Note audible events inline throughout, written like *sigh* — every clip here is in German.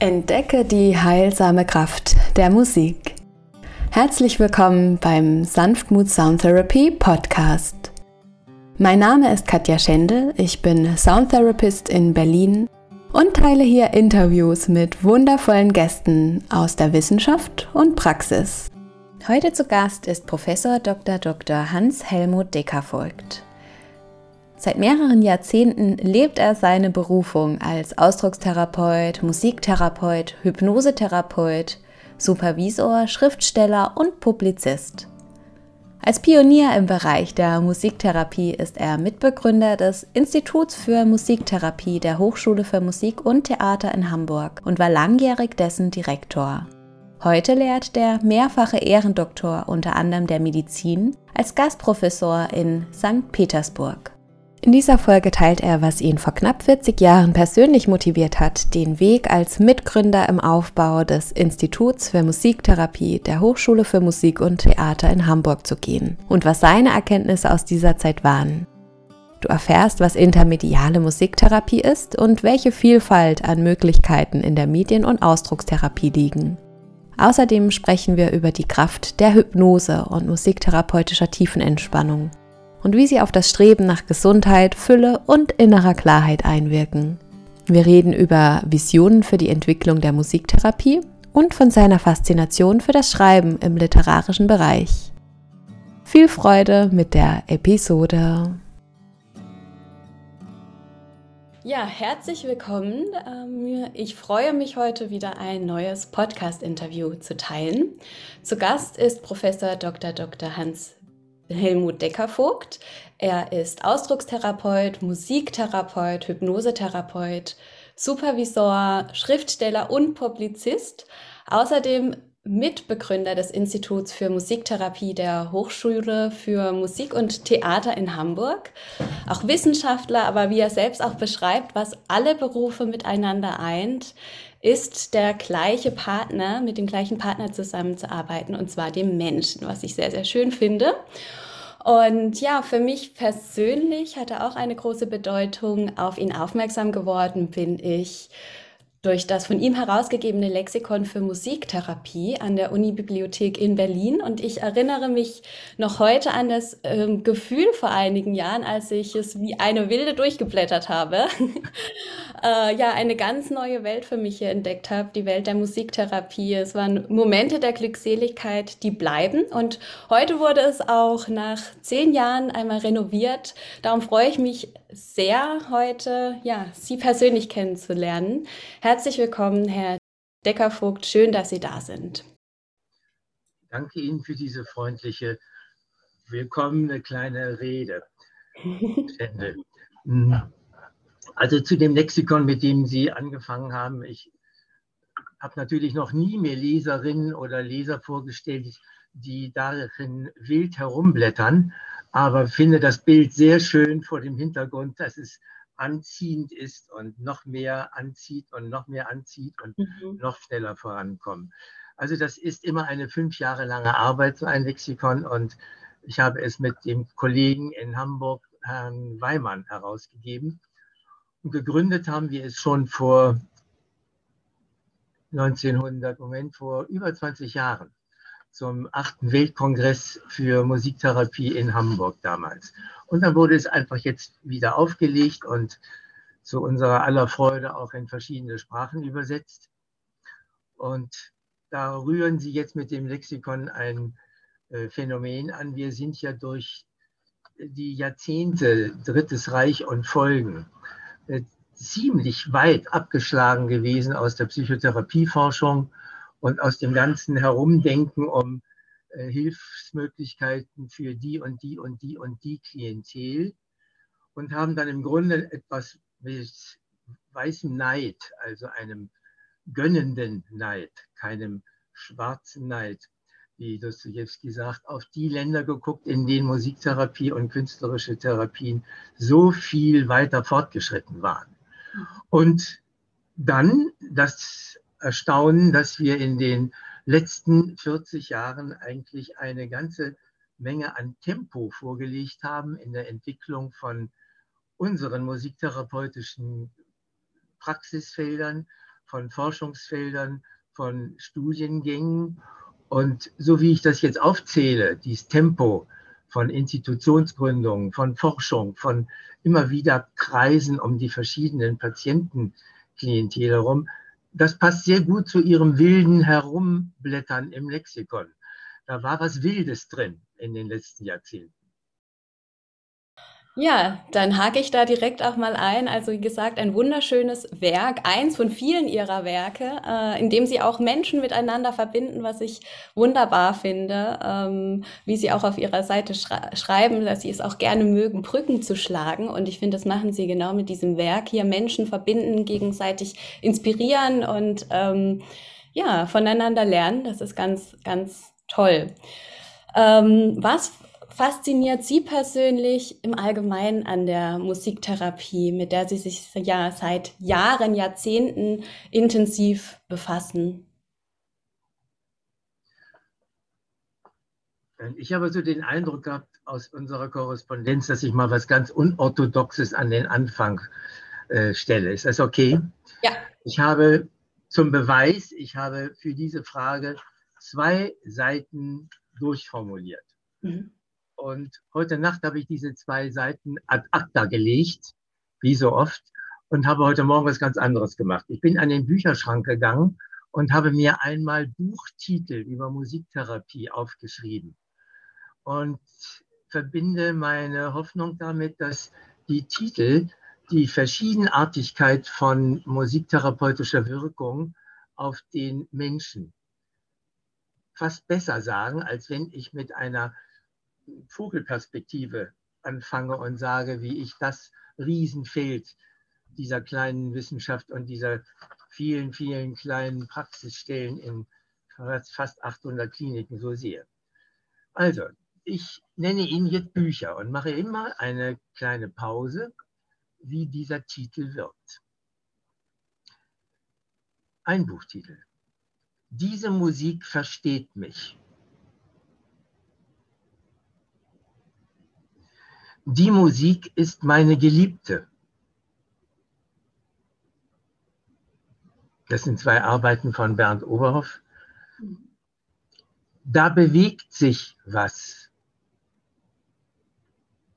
Entdecke die heilsame Kraft der Musik. Herzlich willkommen beim Sanftmut Sound Therapy Podcast. Mein Name ist Katja Schendel, ich bin Soundtherapist in Berlin und teile hier Interviews mit wundervollen Gästen aus der Wissenschaft und Praxis. Heute zu Gast ist Professor Dr. Dr. Hans-Helmut Deckervoigt. Seit mehreren Jahrzehnten lebt er seine Berufung als Ausdruckstherapeut, Musiktherapeut, Hypnosetherapeut, Supervisor, Schriftsteller und Publizist. Als Pionier im Bereich der Musiktherapie ist er Mitbegründer des Instituts für Musiktherapie der Hochschule für Musik und Theater in Hamburg und war langjährig dessen Direktor. Heute lehrt der mehrfache Ehrendoktor unter anderem der Medizin als Gastprofessor in St. Petersburg. In dieser Folge teilt er, was ihn vor knapp 40 Jahren persönlich motiviert hat, den Weg als Mitgründer im Aufbau des Instituts für Musiktherapie der Hochschule für Musik und Theater in Hamburg zu gehen und was seine Erkenntnisse aus dieser Zeit waren. Du erfährst, was intermediale Musiktherapie ist und welche Vielfalt an Möglichkeiten in der Medien- und Ausdruckstherapie liegen. Außerdem sprechen wir über die Kraft der Hypnose und musiktherapeutischer Tiefenentspannung und wie sie auf das Streben nach Gesundheit, Fülle und innerer Klarheit einwirken. Wir reden über Visionen für die Entwicklung der Musiktherapie und von seiner Faszination für das Schreiben im literarischen Bereich. Viel Freude mit der Episode. Ja, herzlich willkommen. Ähm, ich freue mich heute wieder ein neues Podcast-Interview zu teilen. Zu Gast ist Professor Dr. Dr. Hans Helmut Deckervogt. Er ist Ausdruckstherapeut, Musiktherapeut, Hypnosetherapeut, Supervisor, Schriftsteller und Publizist. Außerdem Mitbegründer des Instituts für Musiktherapie der Hochschule für Musik und Theater in Hamburg. Auch Wissenschaftler, aber wie er selbst auch beschreibt, was alle Berufe miteinander eint, ist der gleiche Partner, mit dem gleichen Partner zusammenzuarbeiten, und zwar dem Menschen, was ich sehr, sehr schön finde. Und ja, für mich persönlich hatte auch eine große Bedeutung. Auf ihn aufmerksam geworden bin ich durch das von ihm herausgegebene Lexikon für Musiktherapie an der Unibibliothek in Berlin. Und ich erinnere mich noch heute an das ähm, Gefühl vor einigen Jahren, als ich es wie eine Wilde durchgeblättert habe. *laughs* äh, ja, eine ganz neue Welt für mich hier entdeckt habe, die Welt der Musiktherapie. Es waren Momente der Glückseligkeit, die bleiben. Und heute wurde es auch nach zehn Jahren einmal renoviert. Darum freue ich mich sehr, heute ja, Sie persönlich kennenzulernen. Herzlich willkommen, Herr Deckervogt. Schön, dass Sie da sind. Danke Ihnen für diese freundliche, willkommene kleine Rede. *laughs* Also zu dem Lexikon, mit dem Sie angefangen haben. Ich habe natürlich noch nie mehr Leserinnen oder Leser vorgestellt, die darin wild herumblättern, aber finde das Bild sehr schön vor dem Hintergrund, dass es anziehend ist und noch mehr anzieht und noch mehr anzieht und mhm. noch schneller vorankommen. Also das ist immer eine fünf Jahre lange Arbeit, so ein Lexikon. Und ich habe es mit dem Kollegen in Hamburg, Herrn Weimann, herausgegeben. Gegründet haben wir es schon vor 1900, Moment, vor über 20 Jahren zum achten Weltkongress für Musiktherapie in Hamburg damals. Und dann wurde es einfach jetzt wieder aufgelegt und zu unserer aller Freude auch in verschiedene Sprachen übersetzt. Und da rühren Sie jetzt mit dem Lexikon ein äh, Phänomen an. Wir sind ja durch die Jahrzehnte Drittes Reich und Folgen ziemlich weit abgeschlagen gewesen aus der Psychotherapieforschung und aus dem ganzen Herumdenken um äh, Hilfsmöglichkeiten für die und die und die und die Klientel und haben dann im Grunde etwas mit weißem Neid, also einem gönnenden Neid, keinem schwarzen Neid, wie Dostoevsky sagt, auf die Länder geguckt, in denen Musiktherapie und künstlerische Therapien so viel weiter fortgeschritten waren. Und dann das erstaunen, dass wir in den letzten 40 Jahren eigentlich eine ganze Menge an Tempo vorgelegt haben in der Entwicklung von unseren musiktherapeutischen Praxisfeldern, von Forschungsfeldern, von Studiengängen. Und so wie ich das jetzt aufzähle, dieses Tempo von Institutionsgründungen, von Forschung, von immer wieder Kreisen um die verschiedenen Patientenklientel herum, das passt sehr gut zu ihrem wilden Herumblättern im Lexikon. Da war was Wildes drin in den letzten Jahrzehnten. Ja, dann hake ich da direkt auch mal ein. Also wie gesagt, ein wunderschönes Werk, eins von vielen ihrer Werke, äh, in dem sie auch Menschen miteinander verbinden, was ich wunderbar finde, ähm, wie sie auch auf ihrer Seite schreiben, dass sie es auch gerne mögen, Brücken zu schlagen. Und ich finde, das machen sie genau mit diesem Werk hier, Menschen verbinden, gegenseitig inspirieren und ähm, ja, voneinander lernen. Das ist ganz, ganz toll. Ähm, was fasziniert Sie persönlich im Allgemeinen an der Musiktherapie, mit der Sie sich ja seit Jahren, Jahrzehnten intensiv befassen? Ich habe so den Eindruck gehabt aus unserer Korrespondenz, dass ich mal was ganz Unorthodoxes an den Anfang äh, stelle. Ist das okay? Ja. Ich habe zum Beweis, ich habe für diese Frage zwei Seiten durchformuliert. Mhm. Und heute Nacht habe ich diese zwei Seiten ad acta gelegt, wie so oft, und habe heute Morgen was ganz anderes gemacht. Ich bin an den Bücherschrank gegangen und habe mir einmal Buchtitel über Musiktherapie aufgeschrieben und verbinde meine Hoffnung damit, dass die Titel die Verschiedenartigkeit von musiktherapeutischer Wirkung auf den Menschen fast besser sagen, als wenn ich mit einer Vogelperspektive anfange und sage, wie ich das Riesenfeld dieser kleinen Wissenschaft und dieser vielen, vielen kleinen Praxisstellen in fast 800 Kliniken so sehe. Also, ich nenne Ihnen jetzt Bücher und mache immer eine kleine Pause, wie dieser Titel wird. Ein Buchtitel. Diese Musik versteht mich. Die Musik ist meine Geliebte. Das sind zwei Arbeiten von Bernd Oberhoff. Da bewegt sich was.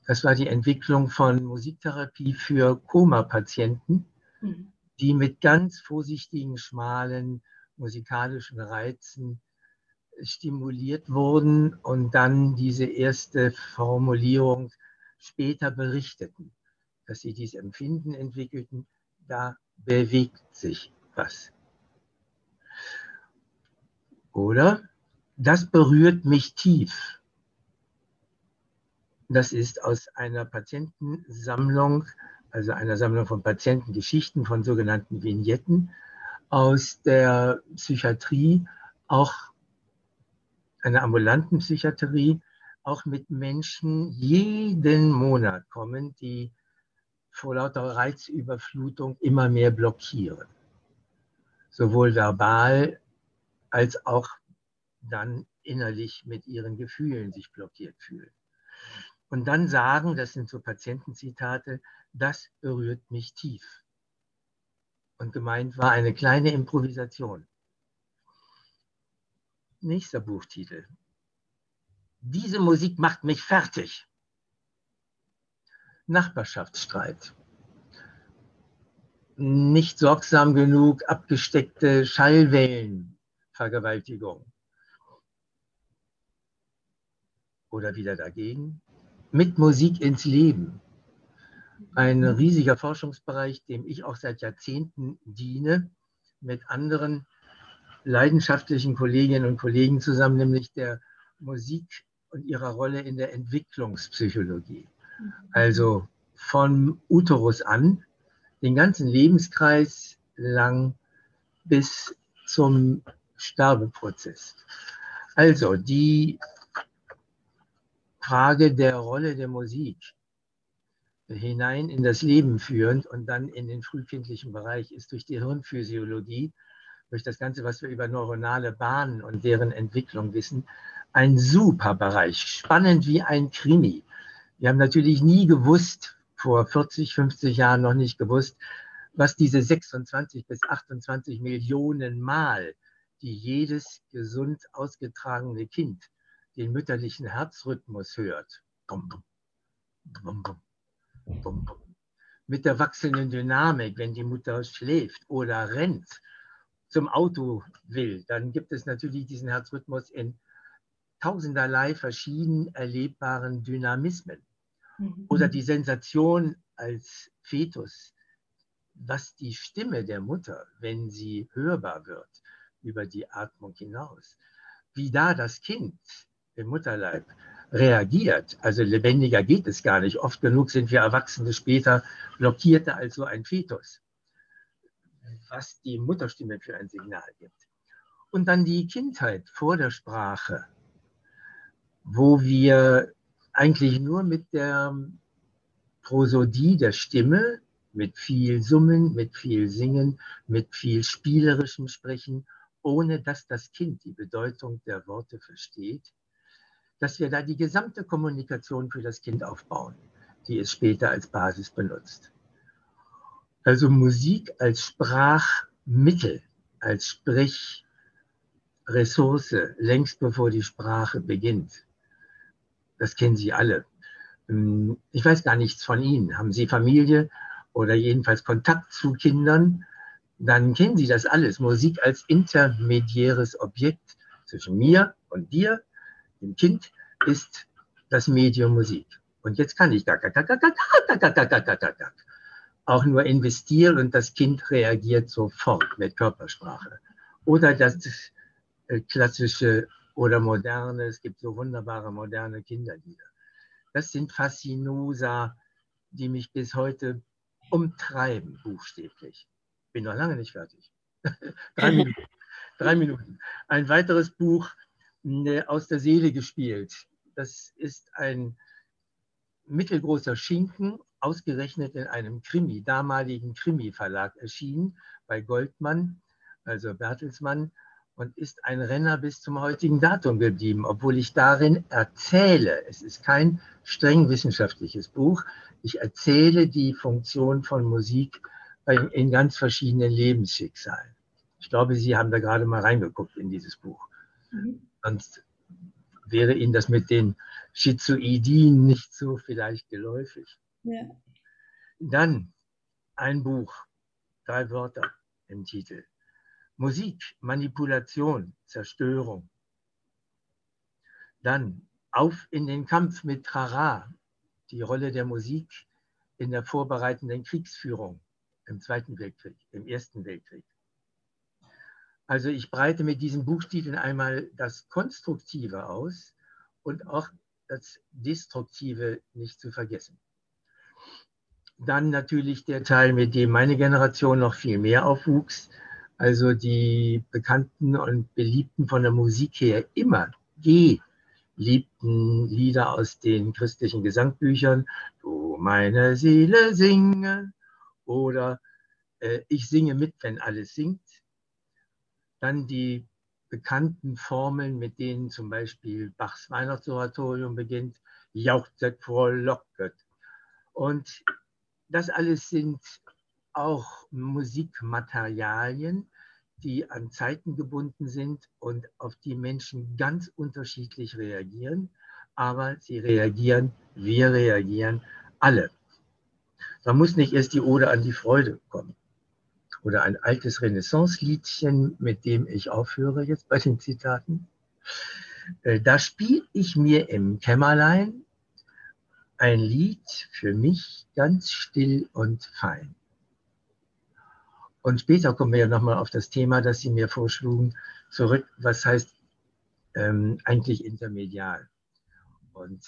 Das war die Entwicklung von Musiktherapie für Koma-Patienten, die mit ganz vorsichtigen, schmalen musikalischen Reizen stimuliert wurden und dann diese erste Formulierung später berichteten, dass sie dieses Empfinden entwickelten, da bewegt sich was. Oder das berührt mich tief. Das ist aus einer Patientensammlung, also einer Sammlung von Patientengeschichten, von sogenannten Vignetten aus der Psychiatrie, auch einer ambulanten Psychiatrie, auch mit Menschen jeden Monat kommen, die vor lauter Reizüberflutung immer mehr blockieren. Sowohl verbal als auch dann innerlich mit ihren Gefühlen sich blockiert fühlen. Und dann sagen, das sind so Patientenzitate, das berührt mich tief. Und gemeint war eine kleine Improvisation. Nächster Buchtitel diese Musik macht mich fertig. Nachbarschaftsstreit. Nicht sorgsam genug abgesteckte Schallwellen, Vergewaltigung. Oder wieder dagegen. Mit Musik ins Leben. Ein riesiger Forschungsbereich, dem ich auch seit Jahrzehnten diene, mit anderen leidenschaftlichen Kolleginnen und Kollegen zusammen, nämlich der Musik und ihrer Rolle in der Entwicklungspsychologie. Also von Uterus an, den ganzen Lebenskreis lang bis zum Sterbeprozess. Also die Frage der Rolle der Musik hinein in das Leben führend und dann in den frühkindlichen Bereich ist durch die Hirnphysiologie, durch das Ganze, was wir über neuronale Bahnen und deren Entwicklung wissen, ein super Bereich, spannend wie ein Krimi. Wir haben natürlich nie gewusst, vor 40, 50 Jahren noch nicht gewusst, was diese 26 bis 28 Millionen Mal, die jedes gesund ausgetragene Kind den mütterlichen Herzrhythmus hört. Mit der wachsenden Dynamik, wenn die Mutter schläft oder rennt, zum Auto will, dann gibt es natürlich diesen Herzrhythmus in tausenderlei verschieden erlebbaren Dynamismen. Mhm. Oder die Sensation als Fetus, was die Stimme der Mutter, wenn sie hörbar wird, über die Atmung hinaus, wie da das Kind im Mutterleib reagiert. Also lebendiger geht es gar nicht. Oft genug sind wir Erwachsene später blockierter als so ein Fetus, was die Mutterstimme für ein Signal gibt. Und dann die Kindheit vor der Sprache, wo wir eigentlich nur mit der Prosodie der Stimme, mit viel Summen, mit viel Singen, mit viel spielerischem Sprechen, ohne dass das Kind die Bedeutung der Worte versteht, dass wir da die gesamte Kommunikation für das Kind aufbauen, die es später als Basis benutzt. Also Musik als Sprachmittel, als Sprechressource, längst bevor die Sprache beginnt. Das kennen Sie alle. Hm, ich weiß gar nichts von Ihnen. Haben Sie Familie oder jedenfalls Kontakt zu Kindern? Dann kennen Sie das alles. Musik als intermediäres Objekt zwischen mir und dir, dem Kind, ist das Medium Musik. Und jetzt kann ich auch nur investieren und das Kind reagiert sofort mit Körpersprache. Oder das klassische oder moderne, es gibt so wunderbare moderne Kinderlieder. Das sind Fascinosa, die mich bis heute umtreiben, buchstäblich. Bin noch lange nicht fertig. *laughs* Drei Minuten. Drei Minuten. Ein weiteres Buch ne, aus der Seele gespielt. Das ist ein mittelgroßer Schinken, ausgerechnet in einem Krimi, damaligen Krimi-Verlag erschienen, bei Goldmann, also Bertelsmann und ist ein Renner bis zum heutigen Datum geblieben, obwohl ich darin erzähle, es ist kein streng wissenschaftliches Buch, ich erzähle die Funktion von Musik in ganz verschiedenen Lebensschicksalen. Ich glaube, Sie haben da gerade mal reingeguckt in dieses Buch. Mhm. Sonst wäre Ihnen das mit den Schizoidien nicht so vielleicht geläufig. Ja. Dann ein Buch, drei Wörter im Titel. Musik, Manipulation, Zerstörung. Dann auf in den Kampf mit Trara, die Rolle der Musik in der vorbereitenden Kriegsführung im Zweiten Weltkrieg, im Ersten Weltkrieg. Also ich breite mit diesen Buchtiteln einmal das Konstruktive aus und auch das Destruktive nicht zu vergessen. Dann natürlich der Teil, mit dem meine Generation noch viel mehr aufwuchs, also die bekannten und beliebten von der Musik her immer geliebten Lieder aus den christlichen Gesangbüchern, Du meine Seele singe oder äh, Ich singe mit, wenn alles singt. Dann die bekannten Formeln, mit denen zum Beispiel Bachs Weihnachtsoratorium beginnt, jauchzet frohlocket. Und das alles sind auch Musikmaterialien, die an Zeiten gebunden sind und auf die Menschen ganz unterschiedlich reagieren. Aber sie reagieren, wir reagieren alle. Da muss nicht erst die Ode an die Freude kommen. Oder ein altes Renaissance-Liedchen, mit dem ich aufhöre jetzt bei den Zitaten. Äh, da spiele ich mir im Kämmerlein ein Lied für mich ganz still und fein. Und später kommen wir ja nochmal auf das Thema, das Sie mir vorschlugen, zurück. Was heißt ähm, eigentlich intermedial? Und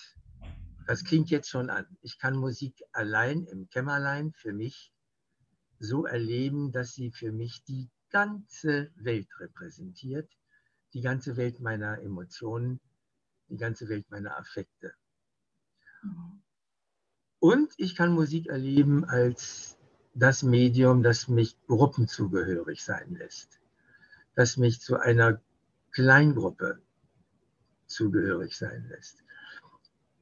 das klingt jetzt schon an. Ich kann Musik allein im Kämmerlein für mich so erleben, dass sie für mich die ganze Welt repräsentiert, die ganze Welt meiner Emotionen, die ganze Welt meiner Affekte. Mhm. Und ich kann Musik erleben als das Medium, das mich gruppenzugehörig sein lässt, das mich zu einer Kleingruppe zugehörig sein lässt.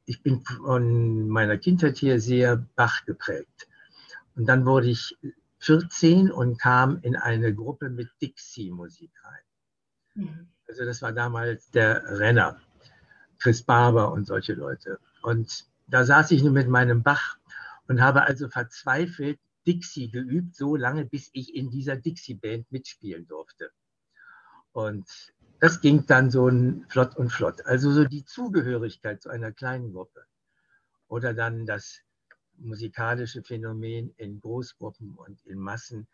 Ich bin von meiner Kindheit her sehr Bach geprägt. Und dann wurde ich 14 und kam in eine Gruppe mit Dixie-Musik rein. Mhm. Also das war damals der Renner, Chris Barber und solche Leute. Und da saß ich nun mit meinem Bach und habe also verzweifelt Dixie geübt, so lange, bis ich in dieser Dixie-Band mitspielen durfte. Und das ging dann so flott und flott. Also so die Zugehörigkeit zu einer kleinen Gruppe oder dann das musikalische Phänomen in Großgruppen und in Massen,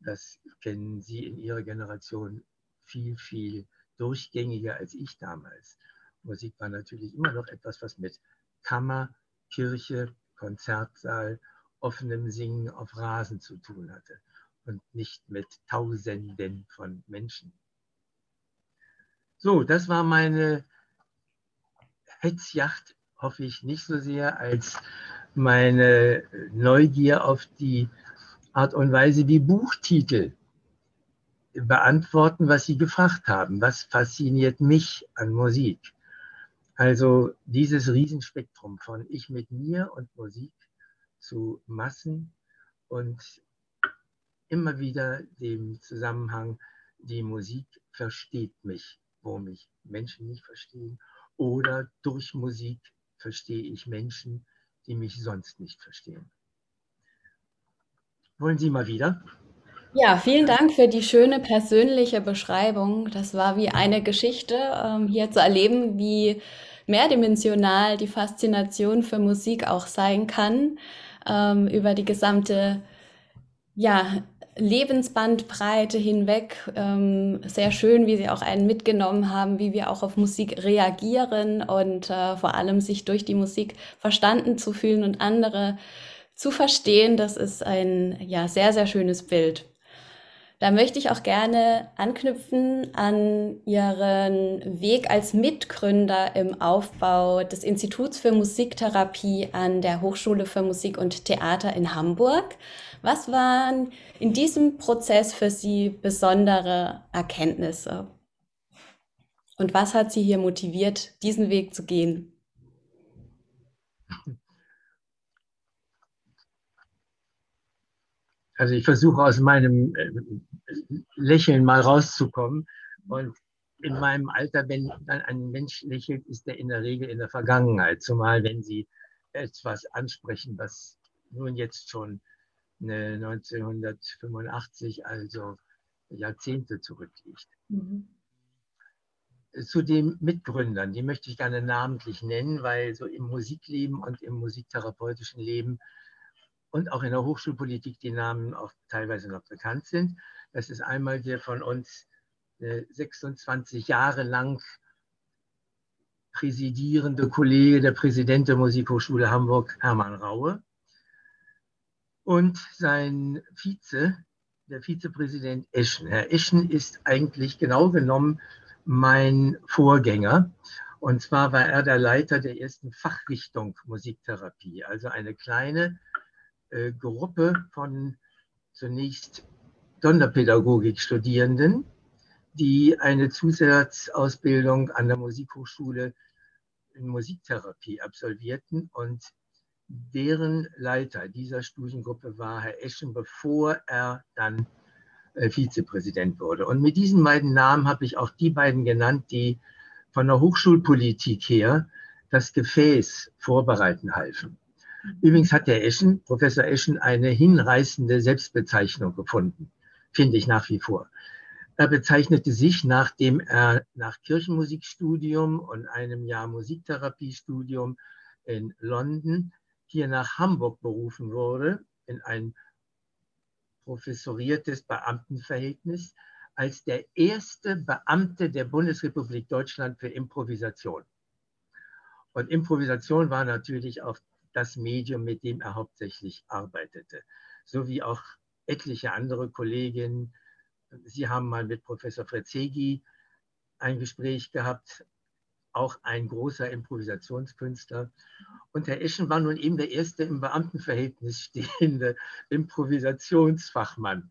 das kennen Sie in Ihrer Generation viel, viel durchgängiger als ich damals. Musik war natürlich immer noch etwas, was mit Kammer, Kirche, Konzertsaal, offenem Singen auf Rasen zu tun hatte und nicht mit Tausenden von Menschen. So, das war meine Hetzjacht, hoffe ich nicht so sehr als meine Neugier auf die Art und Weise, wie Buchtitel beantworten, was Sie gefragt haben. Was fasziniert mich an Musik? Also dieses Riesenspektrum von Ich mit mir und Musik zu Massen und immer wieder dem Zusammenhang, die Musik versteht mich, wo mich Menschen nicht verstehen. Oder durch Musik verstehe ich Menschen, die mich sonst nicht verstehen. Wollen Sie mal wieder? Ja, vielen Dank für die schöne persönliche Beschreibung. Das war wie eine Geschichte, ähm, hier zu erleben, wie mehrdimensional die Faszination für Musik auch sein kann, ähm, über die gesamte ja, Lebensbandbreite hinweg. Ähm, sehr schön, wie Sie auch einen mitgenommen haben, wie wir auch auf Musik reagieren und äh, vor allem sich durch die Musik verstanden zu fühlen und andere zu verstehen. Das ist ein ja, sehr, sehr schönes Bild. Da möchte ich auch gerne anknüpfen an Ihren Weg als Mitgründer im Aufbau des Instituts für Musiktherapie an der Hochschule für Musik und Theater in Hamburg. Was waren in diesem Prozess für Sie besondere Erkenntnisse? Und was hat Sie hier motiviert, diesen Weg zu gehen? Also ich versuche aus meinem äh, Lächeln mal rauszukommen. Und in meinem Alter, wenn dann ein Mensch lächelt, ist er in der Regel in der Vergangenheit. Zumal wenn Sie etwas ansprechen, was nun jetzt schon 1985, also Jahrzehnte zurückliegt. Mhm. Zu den Mitgründern, die möchte ich gerne namentlich nennen, weil so im Musikleben und im musiktherapeutischen Leben und auch in der Hochschulpolitik die Namen auch teilweise noch bekannt sind. Das ist einmal der von uns 26 äh, Jahre lang präsidierende Kollege, der Präsident der Musikhochschule Hamburg, Hermann Raue. Und sein Vize, der Vizepräsident Eschen. Herr Eschen ist eigentlich genau genommen mein Vorgänger. Und zwar war er der Leiter der ersten Fachrichtung Musiktherapie, also eine kleine äh, Gruppe von zunächst Sonderpädagogik-Studierenden, die eine Zusatzausbildung an der Musikhochschule in Musiktherapie absolvierten und deren Leiter dieser Studiengruppe war Herr Eschen, bevor er dann äh, Vizepräsident wurde. Und mit diesen beiden Namen habe ich auch die beiden genannt, die von der Hochschulpolitik her das Gefäß vorbereiten halfen. Übrigens hat der Eschen, Professor Eschen, eine hinreißende Selbstbezeichnung gefunden, finde ich nach wie vor. Er bezeichnete sich, nachdem er nach Kirchenmusikstudium und einem Jahr Musiktherapiestudium in London hier nach Hamburg berufen wurde, in ein professoriertes Beamtenverhältnis, als der erste Beamte der Bundesrepublik Deutschland für Improvisation. Und Improvisation war natürlich auch das Medium, mit dem er hauptsächlich arbeitete, so wie auch etliche andere Kolleginnen. Sie haben mal mit Professor Frezzeghi ein Gespräch gehabt, auch ein großer Improvisationskünstler. Und Herr Eschen war nun eben der erste im Beamtenverhältnis stehende Improvisationsfachmann.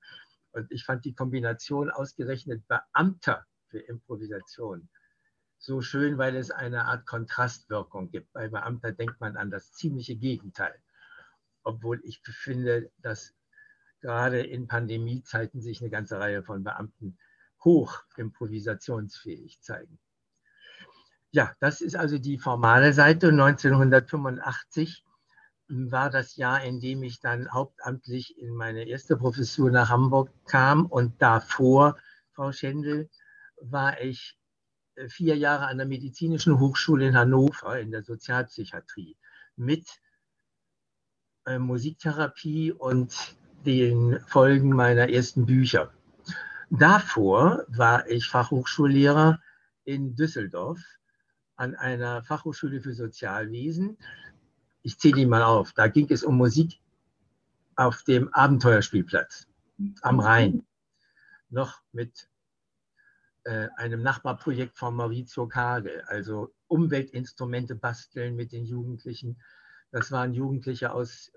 Und ich fand die Kombination ausgerechnet Beamter für Improvisation so schön, weil es eine Art Kontrastwirkung gibt. Bei Beamter denkt man an das ziemliche Gegenteil. Obwohl ich finde, dass gerade in Pandemiezeiten sich eine ganze Reihe von Beamten hoch improvisationsfähig zeigen. Ja, das ist also die formale Seite. 1985 war das Jahr, in dem ich dann hauptamtlich in meine erste Professur nach Hamburg kam. Und davor, Frau Schendel, war ich vier Jahre an der Medizinischen Hochschule in Hannover in der Sozialpsychiatrie mit äh, Musiktherapie und den Folgen meiner ersten Bücher. Davor war ich Fachhochschullehrer in Düsseldorf an einer Fachhochschule für Sozialwesen. Ich zähle die mal auf. Da ging es um Musik auf dem Abenteuerspielplatz am Rhein. Noch mit äh, einem Nachbarprojekt von Maurizio Kage, also Umweltinstrumente basteln mit den Jugendlichen. Das waren Jugendliche aus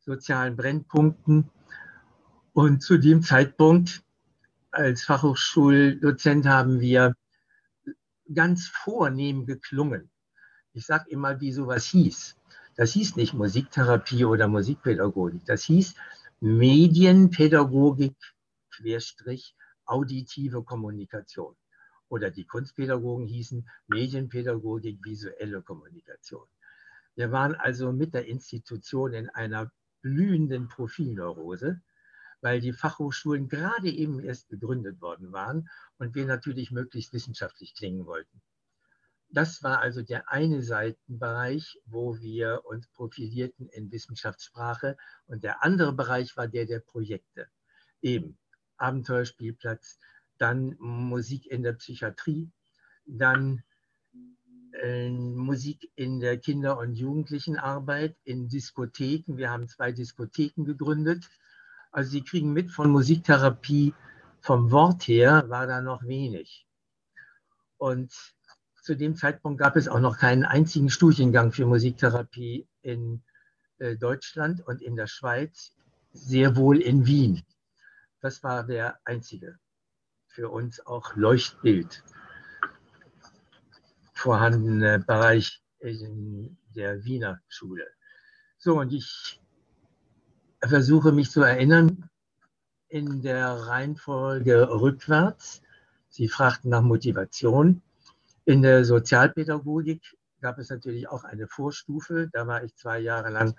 sozialen Brennpunkten. Und zu dem Zeitpunkt als Fachhochschuldozent haben wir ganz vornehm geklungen. Ich sage immer, wie sowas hieß. Das hieß nicht Musiktherapie oder Musikpädagogik. Das hieß Medienpädagogik, Querstrich, auditive Kommunikation. Oder die Kunstpädagogen hießen Medienpädagogik, visuelle Kommunikation. Wir waren also mit der Institution in einer blühenden Profilneurose, weil die Fachhochschulen gerade eben erst gegründet worden waren und wir natürlich möglichst wissenschaftlich klingen wollten. Das war also der eine Seitenbereich, wo wir uns profilierten in Wissenschaftssprache und der andere Bereich war der der Projekte. Eben Abenteuerspielplatz, dann Musik in der Psychiatrie, dann äh, Musik in der Kinder- und Jugendlichenarbeit, in Diskotheken. Wir haben zwei Diskotheken gegründet. Also Sie kriegen mit von Musiktherapie vom Wort her war da noch wenig. Und zu dem Zeitpunkt gab es auch noch keinen einzigen Studiengang für Musiktherapie in äh, Deutschland und in der Schweiz, sehr wohl in Wien. Das war der einzige für uns auch Leuchtbild vorhandene Bereich in der Wiener Schule. So, und ich versuche mich zu erinnern in der Reihenfolge rückwärts. Sie fragten nach Motivation. In der Sozialpädagogik gab es natürlich auch eine Vorstufe. Da war ich zwei Jahre lang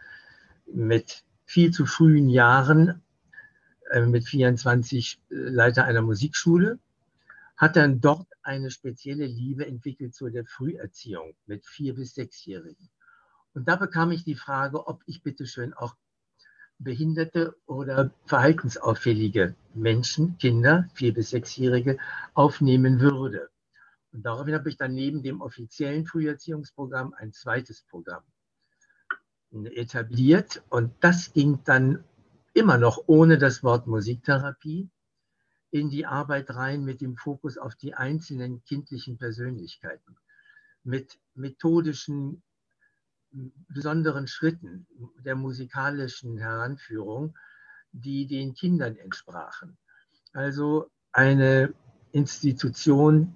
mit viel zu frühen Jahren mit 24 äh, Leiter einer Musikschule, hat dann dort eine spezielle Liebe entwickelt zu der Früherziehung mit vier bis sechsjährigen. Und da bekam ich die Frage, ob ich bitteschön auch behinderte oder verhaltensauffällige Menschen, Kinder, vier bis sechsjährige, aufnehmen würde. Und daraufhin habe ich dann neben dem offiziellen Früherziehungsprogramm ein zweites Programm etabliert. Und das ging dann immer noch ohne das Wort Musiktherapie in die Arbeit rein mit dem Fokus auf die einzelnen kindlichen Persönlichkeiten, mit methodischen besonderen Schritten der musikalischen Heranführung, die den Kindern entsprachen. Also eine Institution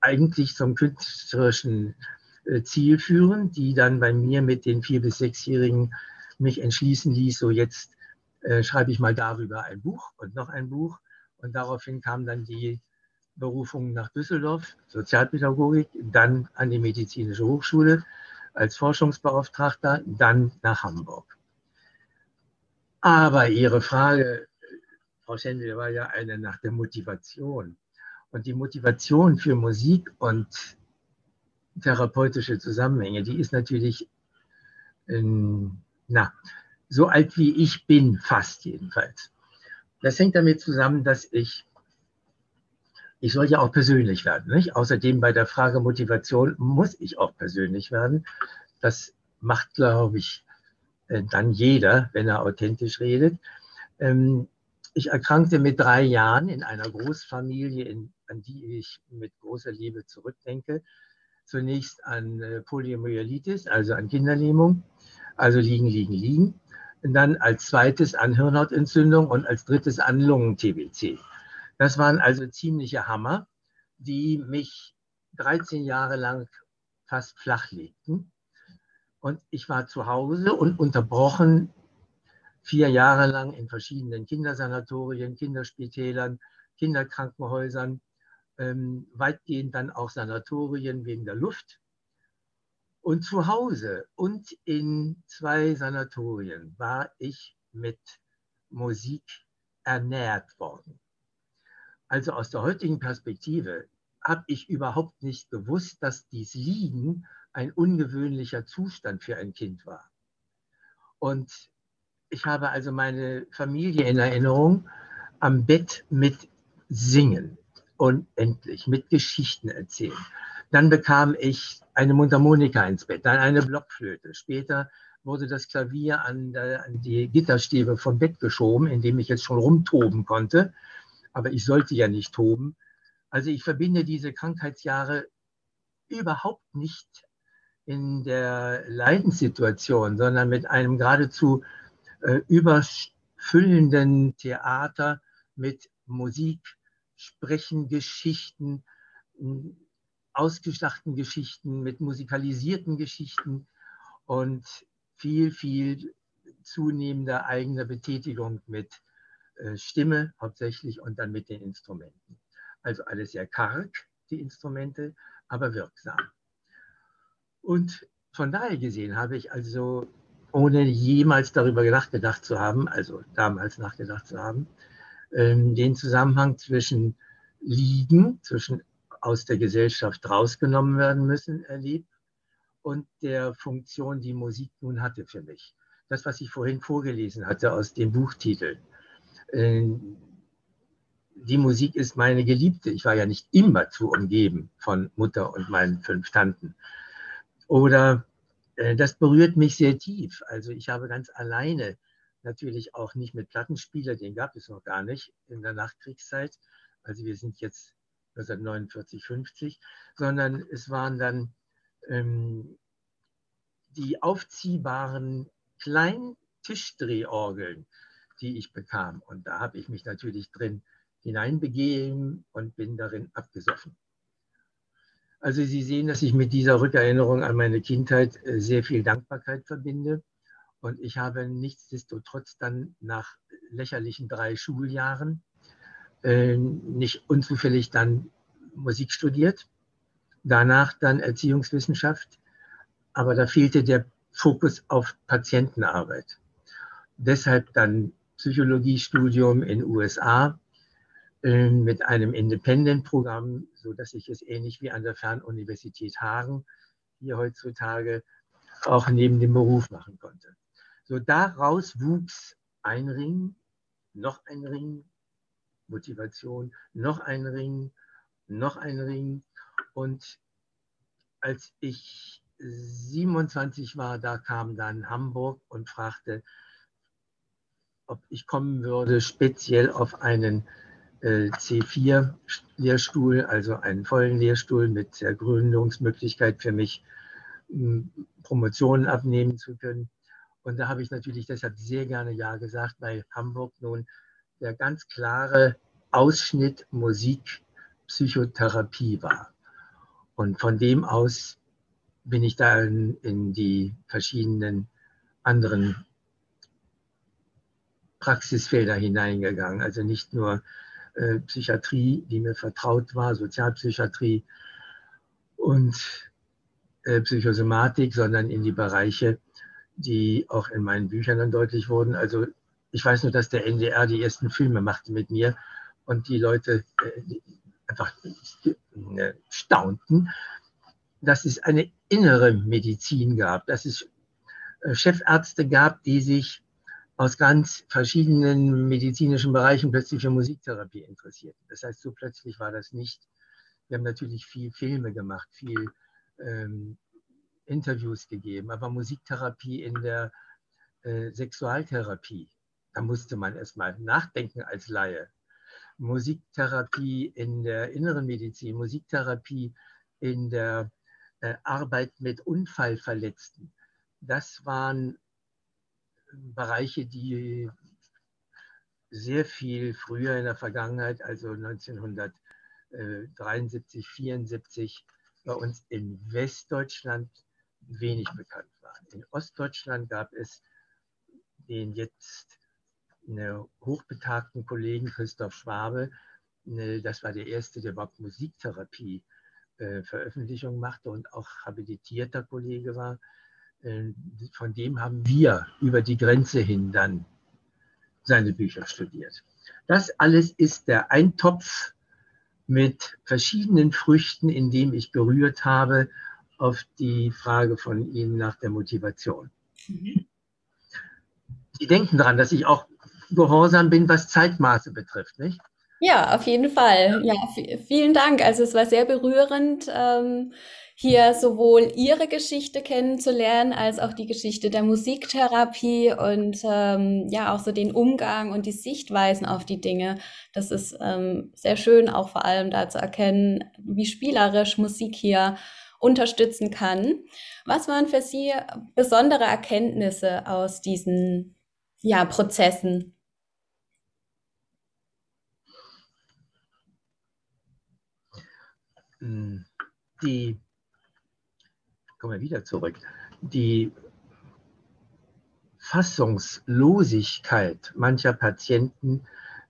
eigentlich zum künstlerischen äh, Ziel führen, die dann bei mir mit den vier- bis sechsjährigen mich entschließen ließ, so jetzt äh, schreibe ich mal darüber ein Buch und noch ein Buch. Und daraufhin kam dann die Berufung nach Düsseldorf, Sozialpädagogik, dann an die Medizinische Hochschule als Forschungsbeauftragter, dann nach Hamburg. Aber Ihre Frage, Frau Schendel, war ja eine nach der Motivation. Und die Motivation für Musik und therapeutische Zusammenhänge, die ist natürlich, ähm, na, so alt wie ich bin, fast jedenfalls. Das hängt damit zusammen, dass ich, ich soll ja auch persönlich werden. Nicht? Außerdem bei der Frage Motivation muss ich auch persönlich werden. Das macht, glaube ich, äh, dann jeder, wenn er authentisch redet. Ähm, ich erkrankte mit drei Jahren in einer Großfamilie, an die ich mit großer Liebe zurückdenke. Zunächst an äh, Poliomyelitis, also an Kinderlähmung, also liegen, liegen, liegen dann als zweites an Hirnhautentzündung und als drittes an Lungen-TBC. Das waren also ziemliche Hammer, die mich 13 Jahre lang fast flach legten. Und ich war zu Hause und unterbrochen vier Jahre lang in verschiedenen Kindersanatorien, Kinderspitälern, Kinderkrankenhäusern, ähm, weitgehend dann auch Sanatorien wegen der Luft. Und zu Hause und in zwei Sanatorien war ich mit Musik ernährt worden. Also aus der heutigen Perspektive habe ich überhaupt nicht gewusst, dass dies Liegen ein ungewöhnlicher Zustand für ein Kind war. Und ich habe also meine Familie in Erinnerung am Bett mit Singen und endlich mit Geschichten erzählen. Dann bekam ich eine Mundharmonika ins Bett, dann eine Blockflöte. Später wurde das Klavier an, an die Gitterstäbe vom Bett geschoben, in dem ich jetzt schon rumtoben konnte. Aber ich sollte ja nicht toben. Also ich verbinde diese Krankheitsjahre überhaupt nicht in der Leidenssituation, sondern mit einem geradezu äh, überfüllenden Theater mit Musik, Sprechen, Geschichten, ausgedachten Geschichten, mit musikalisierten Geschichten und viel, viel zunehmender eigener Betätigung mit äh, Stimme hauptsächlich und dann mit den Instrumenten. Also alles sehr karg, die Instrumente, aber wirksam. Und von daher gesehen habe ich also, ohne jemals darüber nachgedacht zu haben, also damals nachgedacht zu haben, ähm, den Zusammenhang zwischen Liegen, zwischen aus der Gesellschaft rausgenommen werden müssen, erlebt und der Funktion, die Musik nun hatte für mich. Das, was ich vorhin vorgelesen hatte aus dem Buchtitel. Ähm, die Musik ist meine Geliebte. Ich war ja nicht immer zu umgeben von Mutter und meinen fünf Tanten. Oder äh, das berührt mich sehr tief. Also ich habe ganz alleine natürlich auch nicht mit Plattenspieler, den gab es noch gar nicht in der Nachkriegszeit. Also wir sind jetzt 1949, 50, sondern es waren dann ähm, die aufziehbaren kleinen Tischdrehorgeln, die ich bekam. Und da habe ich mich natürlich drin hineinbegeben und bin darin abgesoffen. Also Sie sehen, dass ich mit dieser Rückerinnerung an meine Kindheit äh, sehr viel Dankbarkeit verbinde. Und ich habe nichtsdestotrotz dann nach lächerlichen drei Schuljahren nicht unzufällig dann Musik studiert, danach dann Erziehungswissenschaft, aber da fehlte der Fokus auf Patientenarbeit. Deshalb dann Psychologiestudium in USA äh, mit einem Independent-Programm, sodass ich es ähnlich wie an der Fernuniversität Hagen hier heutzutage auch neben dem Beruf machen konnte. So daraus wuchs ein Ring, noch ein Ring, Motivation, noch ein Ring, noch ein Ring. Und als ich 27 war, da kam dann Hamburg und fragte, ob ich kommen würde, speziell auf einen äh, C4-Lehrstuhl, also einen vollen Lehrstuhl mit der Gründungsmöglichkeit für mich, Promotionen abnehmen zu können. Und da habe ich natürlich deshalb sehr gerne Ja gesagt, weil Hamburg nun der ganz klare Ausschnitt Musik Psychotherapie war. Und von dem aus bin ich dann in die verschiedenen anderen Praxisfelder hineingegangen. Also nicht nur äh, Psychiatrie, die mir vertraut war, Sozialpsychiatrie und äh, Psychosomatik, sondern in die Bereiche, die auch in meinen Büchern dann deutlich wurden. Also ich weiß nur, dass der NDR die ersten Filme machte mit mir und die Leute äh, einfach äh, staunten, dass es eine innere Medizin gab, dass es äh, Chefärzte gab, die sich aus ganz verschiedenen medizinischen Bereichen plötzlich für Musiktherapie interessierten. Das heißt, so plötzlich war das nicht. Wir haben natürlich viel Filme gemacht, viel ähm, Interviews gegeben, aber Musiktherapie in der äh, Sexualtherapie, da musste man erstmal nachdenken als Laie. Musiktherapie in der inneren Medizin, Musiktherapie in der äh, Arbeit mit Unfallverletzten. Das waren Bereiche, die sehr viel früher in der Vergangenheit, also 1973, 74, bei uns in Westdeutschland wenig bekannt waren. In Ostdeutschland gab es den jetzt hochbetagten Kollegen Christoph Schwabe, das war der erste, der überhaupt Musiktherapie äh, Veröffentlichung machte und auch habilitierter Kollege war. Äh, von dem haben wir über die Grenze hin dann seine Bücher studiert. Das alles ist der Eintopf mit verschiedenen Früchten, in dem ich gerührt habe auf die Frage von Ihnen nach der Motivation. Mhm. Sie denken daran, dass ich auch gehorsam bin, was Zeitmaße betrifft, nicht? Ja, auf jeden Fall. Ja, vielen Dank. Also es war sehr berührend, ähm, hier sowohl Ihre Geschichte kennenzulernen, als auch die Geschichte der Musiktherapie und ähm, ja auch so den Umgang und die Sichtweisen auf die Dinge. Das ist ähm, sehr schön, auch vor allem da zu erkennen, wie spielerisch Musik hier unterstützen kann. Was waren für Sie besondere Erkenntnisse aus diesen ja, Prozessen? Die, kommen wir wieder zurück, die Fassungslosigkeit mancher Patienten,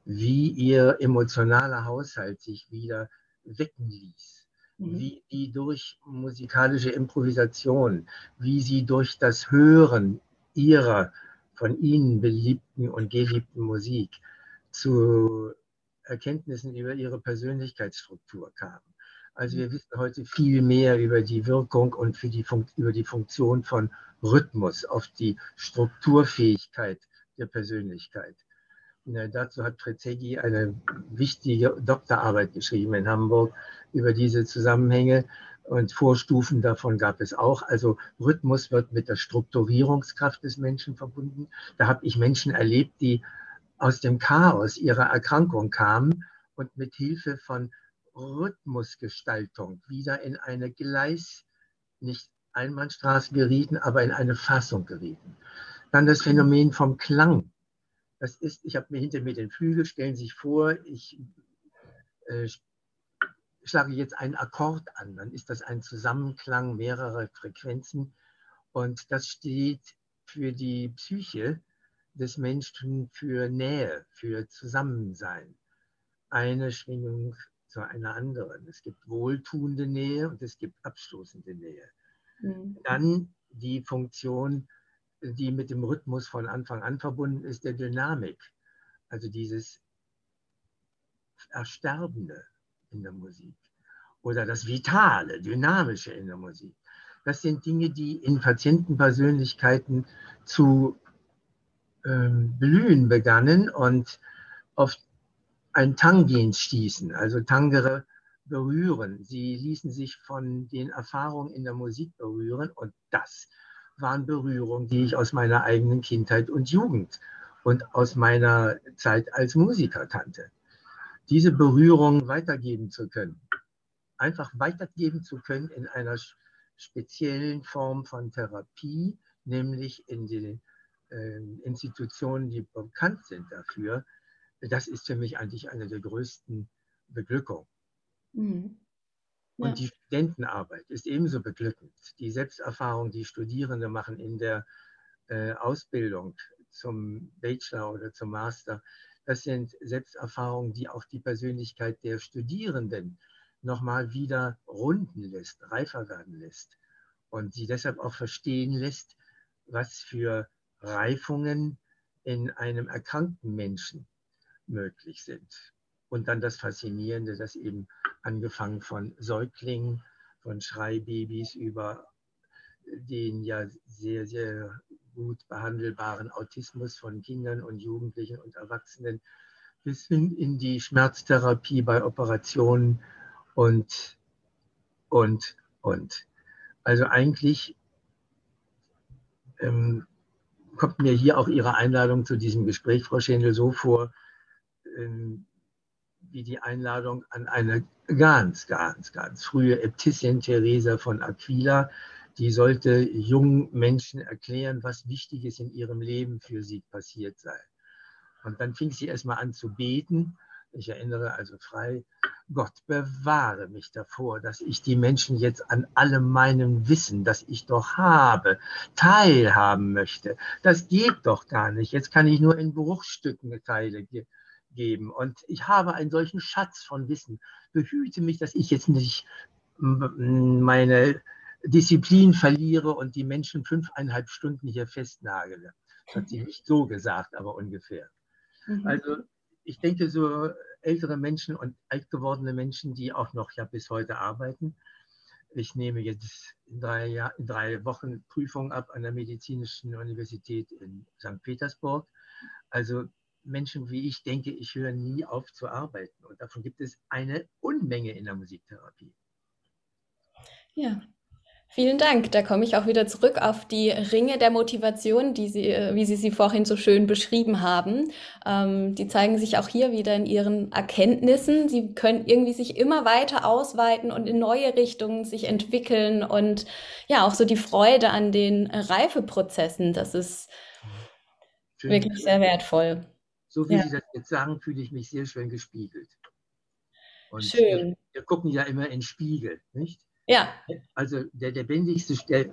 wie ihr emotionaler Haushalt sich wieder wecken ließ, mhm. wie die durch musikalische Improvisation, wie sie durch das Hören ihrer von ihnen beliebten und geliebten Musik zu Erkenntnissen über ihre Persönlichkeitsstruktur kamen. Also wir wissen heute viel mehr über die Wirkung und für die über die Funktion von Rhythmus auf die Strukturfähigkeit der Persönlichkeit. Ja, dazu hat Prezeggi eine wichtige Doktorarbeit geschrieben in Hamburg über diese Zusammenhänge und Vorstufen davon gab es auch. Also Rhythmus wird mit der Strukturierungskraft des Menschen verbunden. Da habe ich Menschen erlebt, die aus dem Chaos ihrer Erkrankung kamen und mit Hilfe von Rhythmusgestaltung wieder in eine Gleis, nicht Einbahnstraße gerieten, aber in eine Fassung gerieten. Dann das Phänomen vom Klang. Das ist, ich habe mir hinter mir den Flügel, stellen Sie sich vor, ich äh, schlage jetzt einen Akkord an, dann ist das ein Zusammenklang mehrerer Frequenzen und das steht für die Psyche des Menschen für Nähe, für Zusammensein. Eine Schwingung zu einer anderen. Es gibt wohltuende Nähe und es gibt abstoßende Nähe. Mhm. Dann die Funktion, die mit dem Rhythmus von Anfang an verbunden ist, der Dynamik. Also dieses Ersterbende in der Musik oder das Vitale, Dynamische in der Musik. Das sind Dinge, die in Patientenpersönlichkeiten zu ähm, blühen begannen und auf ein Tangien stießen, also Tangere berühren. Sie ließen sich von den Erfahrungen in der Musik berühren und das waren Berührungen, die ich aus meiner eigenen Kindheit und Jugend und aus meiner Zeit als Musiker kannte. Diese Berührungen weitergeben zu können, einfach weitergeben zu können in einer speziellen Form von Therapie, nämlich in den äh, Institutionen, die bekannt sind dafür, das ist für mich eigentlich eine der größten Beglückungen. Mhm. Ja. Und die Studentenarbeit ist ebenso beglückend. Die Selbsterfahrung, die Studierende machen in der äh, Ausbildung zum Bachelor oder zum Master, das sind Selbsterfahrungen, die auch die Persönlichkeit der Studierenden nochmal wieder runden lässt, reifer werden lässt und sie deshalb auch verstehen lässt, was für Reifungen in einem erkrankten Menschen möglich sind. Und dann das Faszinierende, dass eben angefangen von Säuglingen, von Schreibabys über den ja sehr, sehr gut behandelbaren Autismus von Kindern und Jugendlichen und Erwachsenen bis hin in die Schmerztherapie bei Operationen und, und, und. Also eigentlich ähm, kommt mir hier auch Ihre Einladung zu diesem Gespräch, Frau Schendel, so vor, wie die Einladung an eine ganz, ganz, ganz frühe Äbtissin Theresa von Aquila. Die sollte jungen Menschen erklären, was Wichtiges in ihrem Leben für sie passiert sei. Und dann fing sie erstmal an zu beten. Ich erinnere also frei, Gott bewahre mich davor, dass ich die Menschen jetzt an allem meinem Wissen, das ich doch habe, teilhaben möchte. Das geht doch gar nicht. Jetzt kann ich nur in Bruchstücken Teile ge geben. Und ich habe einen solchen Schatz von Wissen. Behüte mich, dass ich jetzt nicht meine Disziplin verliere und die Menschen fünfeinhalb Stunden hier festnagele. Das hat sie nicht so gesagt, aber ungefähr. Mhm. Also ich denke, so ältere Menschen und alt gewordene Menschen, die auch noch ja bis heute arbeiten. Ich nehme jetzt in drei, Jahr, in drei Wochen Prüfung ab an der Medizinischen Universität in St. Petersburg. Also Menschen wie ich denke, ich höre nie auf zu arbeiten. Und davon gibt es eine Unmenge in der Musiktherapie. Ja, Vielen Dank. Da komme ich auch wieder zurück auf die Ringe der Motivation, die Sie, äh, wie Sie sie vorhin so schön beschrieben haben. Ähm, die zeigen sich auch hier wieder in Ihren Erkenntnissen. Sie können irgendwie sich immer weiter ausweiten und in neue Richtungen sich entwickeln und ja, auch so die Freude an den Reifeprozessen. Das ist schön wirklich sehr wertvoll. So wie ja. Sie das jetzt sagen, fühle ich mich sehr schön gespiegelt. Und schön. Wir, wir gucken ja immer in Spiegel, nicht? Ja. Also der lebendigste, der,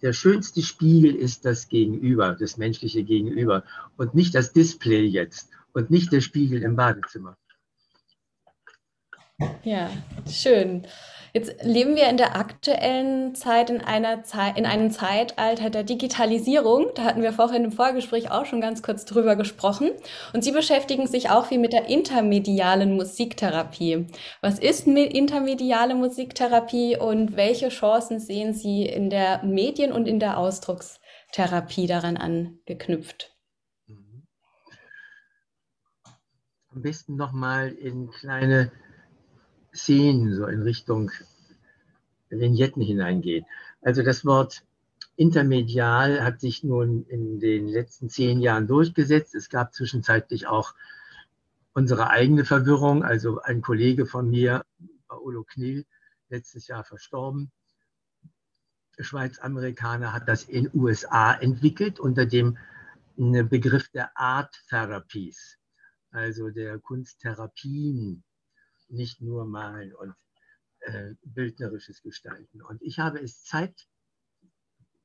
der schönste Spiegel ist das Gegenüber, das menschliche Gegenüber und nicht das Display jetzt und nicht der Spiegel im Badezimmer. Ja, schön. Jetzt leben wir in der aktuellen Zeit in einer Zeit in einem Zeitalter der Digitalisierung. Da hatten wir vorhin im Vorgespräch auch schon ganz kurz drüber gesprochen. Und Sie beschäftigen sich auch viel mit der intermedialen Musiktherapie. Was ist intermediale Musiktherapie und welche Chancen sehen Sie in der Medien- und in der Ausdruckstherapie daran angeknüpft? Am besten nochmal in kleine Szenen, so in Richtung Vignetten hineingehen. Also das Wort intermedial hat sich nun in den letzten zehn Jahren durchgesetzt. Es gab zwischenzeitlich auch unsere eigene Verwirrung. Also ein Kollege von mir, Paolo Knill, letztes Jahr verstorben, Schweiz-Amerikaner, hat das in USA entwickelt unter dem Begriff der Art Therapies, also der Kunsttherapien nicht nur malen und äh, bildnerisches Gestalten. Und ich habe es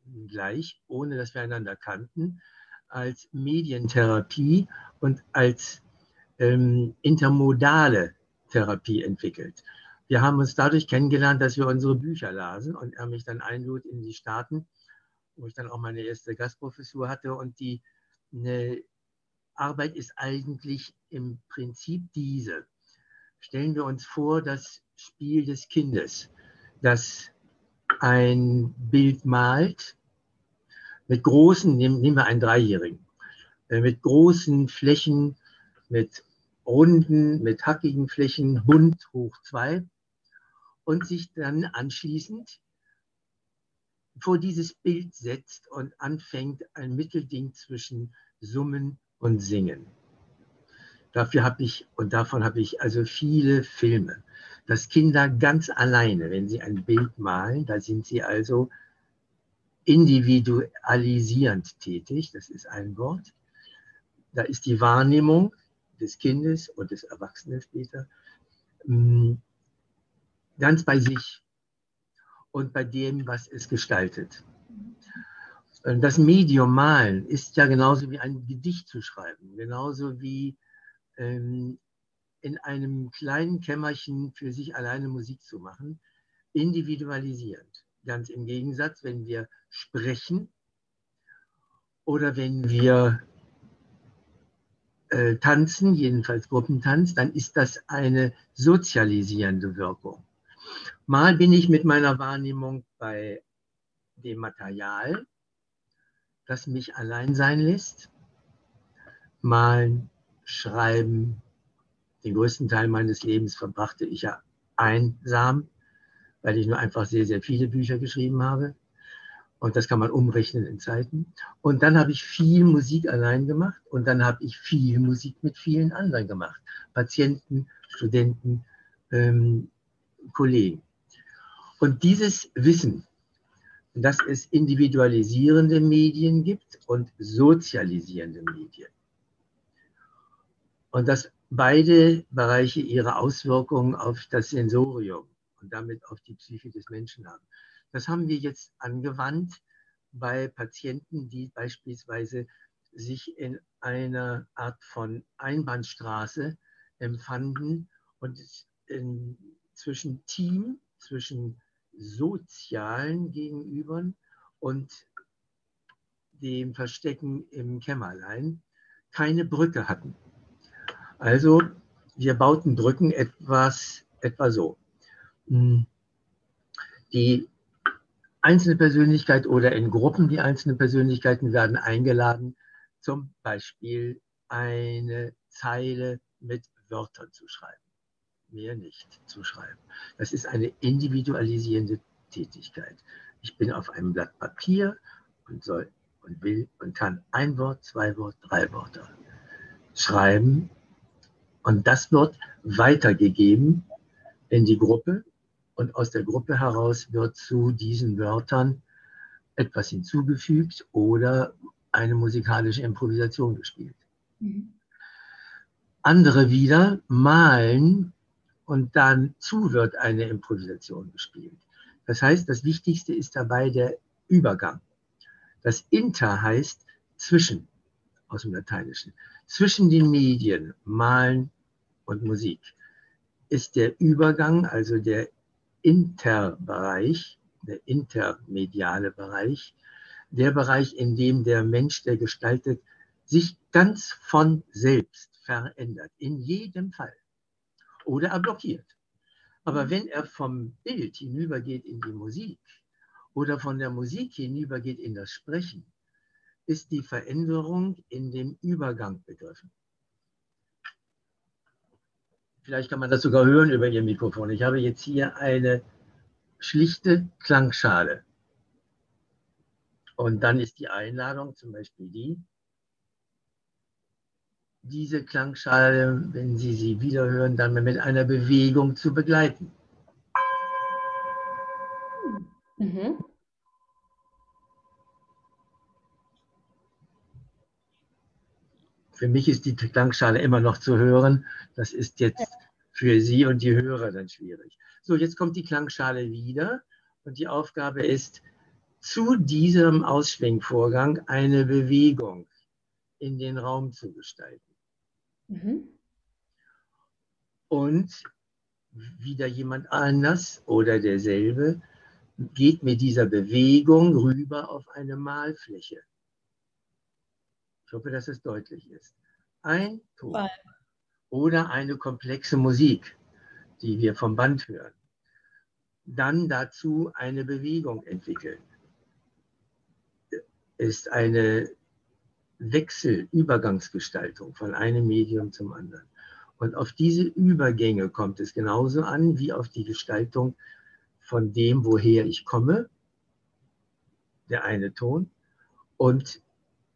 zeitgleich, ohne dass wir einander kannten, als Medientherapie und als ähm, intermodale Therapie entwickelt. Wir haben uns dadurch kennengelernt, dass wir unsere Bücher lasen und er mich dann einlud in die Staaten, wo ich dann auch meine erste Gastprofessur hatte. Und die Arbeit ist eigentlich im Prinzip diese stellen wir uns vor das Spiel des Kindes, das ein Bild malt mit großen, nehmen wir einen Dreijährigen, äh, mit großen Flächen, mit runden, mit hackigen Flächen, bunt hoch zwei und sich dann anschließend vor dieses Bild setzt und anfängt ein Mittelding zwischen Summen und Singen. Dafür habe ich, und davon habe ich also viele Filme, dass Kinder ganz alleine, wenn sie ein Bild malen, da sind sie also individualisierend tätig, das ist ein Wort. Da ist die Wahrnehmung des Kindes und des Erwachsenen später mm, ganz bei sich und bei dem, was es gestaltet. Das Medium Malen ist ja genauso wie ein Gedicht zu schreiben, genauso wie ähm, in einem kleinen Kämmerchen für sich alleine Musik zu machen, individualisierend. Ganz im Gegensatz, wenn wir sprechen oder wenn wir äh, tanzen, jedenfalls Gruppentanz, dann ist das eine sozialisierende Wirkung. Mal bin ich mit meiner Wahrnehmung bei dem Material, das mich allein sein lässt. Mal Schreiben. Den größten Teil meines Lebens verbrachte ich ja einsam, weil ich nur einfach sehr, sehr viele Bücher geschrieben habe. Und das kann man umrechnen in Zeiten. Und dann habe ich viel Musik allein gemacht und dann habe ich viel Musik mit vielen anderen gemacht. Patienten, Studenten, ähm, Kollegen. Und dieses Wissen, dass es individualisierende Medien gibt und sozialisierende Medien, und dass beide Bereiche ihre Auswirkungen auf das Sensorium und damit auf die Psyche des Menschen haben. Das haben wir jetzt angewandt bei Patienten, die beispielsweise sich in einer Art von Einbahnstraße empfanden und in, zwischen Team, zwischen sozialen Gegenübern und dem Verstecken im Kämmerlein keine Brücke hatten. Also wir bauten Brücken etwas, etwa so. Hm. Die einzelne Persönlichkeit oder in Gruppen die einzelnen Persönlichkeiten werden eingeladen, zum Beispiel eine Zeile mit Wörtern zu schreiben. Mehr nicht zu schreiben. Das ist eine individualisierende Tätigkeit. Ich bin auf einem Blatt Papier und soll und will und kann ein Wort, zwei Wort, drei Worte schreiben. Und das wird weitergegeben in die Gruppe. Und aus der Gruppe heraus wird zu diesen Wörtern etwas hinzugefügt oder eine musikalische Improvisation gespielt. Mhm. Andere wieder malen und dann zu wird eine Improvisation gespielt. Das heißt, das Wichtigste ist dabei der Übergang. Das Inter heißt zwischen, aus dem Lateinischen. Zwischen den Medien, Malen und Musik, ist der Übergang, also der Interbereich, der intermediale Bereich, der Bereich, in dem der Mensch, der gestaltet, sich ganz von selbst verändert. In jedem Fall. Oder er blockiert. Aber wenn er vom Bild hinübergeht in die Musik oder von der Musik hinübergeht in das Sprechen, ist die Veränderung in dem Übergang begriffen. Vielleicht kann man das sogar hören über Ihr Mikrofon. Ich habe jetzt hier eine schlichte Klangschale. Und dann ist die Einladung zum Beispiel die, diese Klangschale, wenn Sie sie wiederhören, dann mit einer Bewegung zu begleiten. Mhm. Für mich ist die Klangschale immer noch zu hören. Das ist jetzt für Sie und die Hörer dann schwierig. So, jetzt kommt die Klangschale wieder und die Aufgabe ist, zu diesem Ausschwingvorgang eine Bewegung in den Raum zu gestalten. Mhm. Und wieder jemand anders oder derselbe geht mit dieser Bewegung rüber auf eine Malfläche. Ich hoffe, dass es deutlich ist. Ein Ton oder eine komplexe Musik, die wir vom Band hören. Dann dazu eine Bewegung entwickeln. Ist eine Wechselübergangsgestaltung von einem Medium zum anderen. Und auf diese Übergänge kommt es genauso an wie auf die Gestaltung von dem, woher ich komme, der eine Ton, und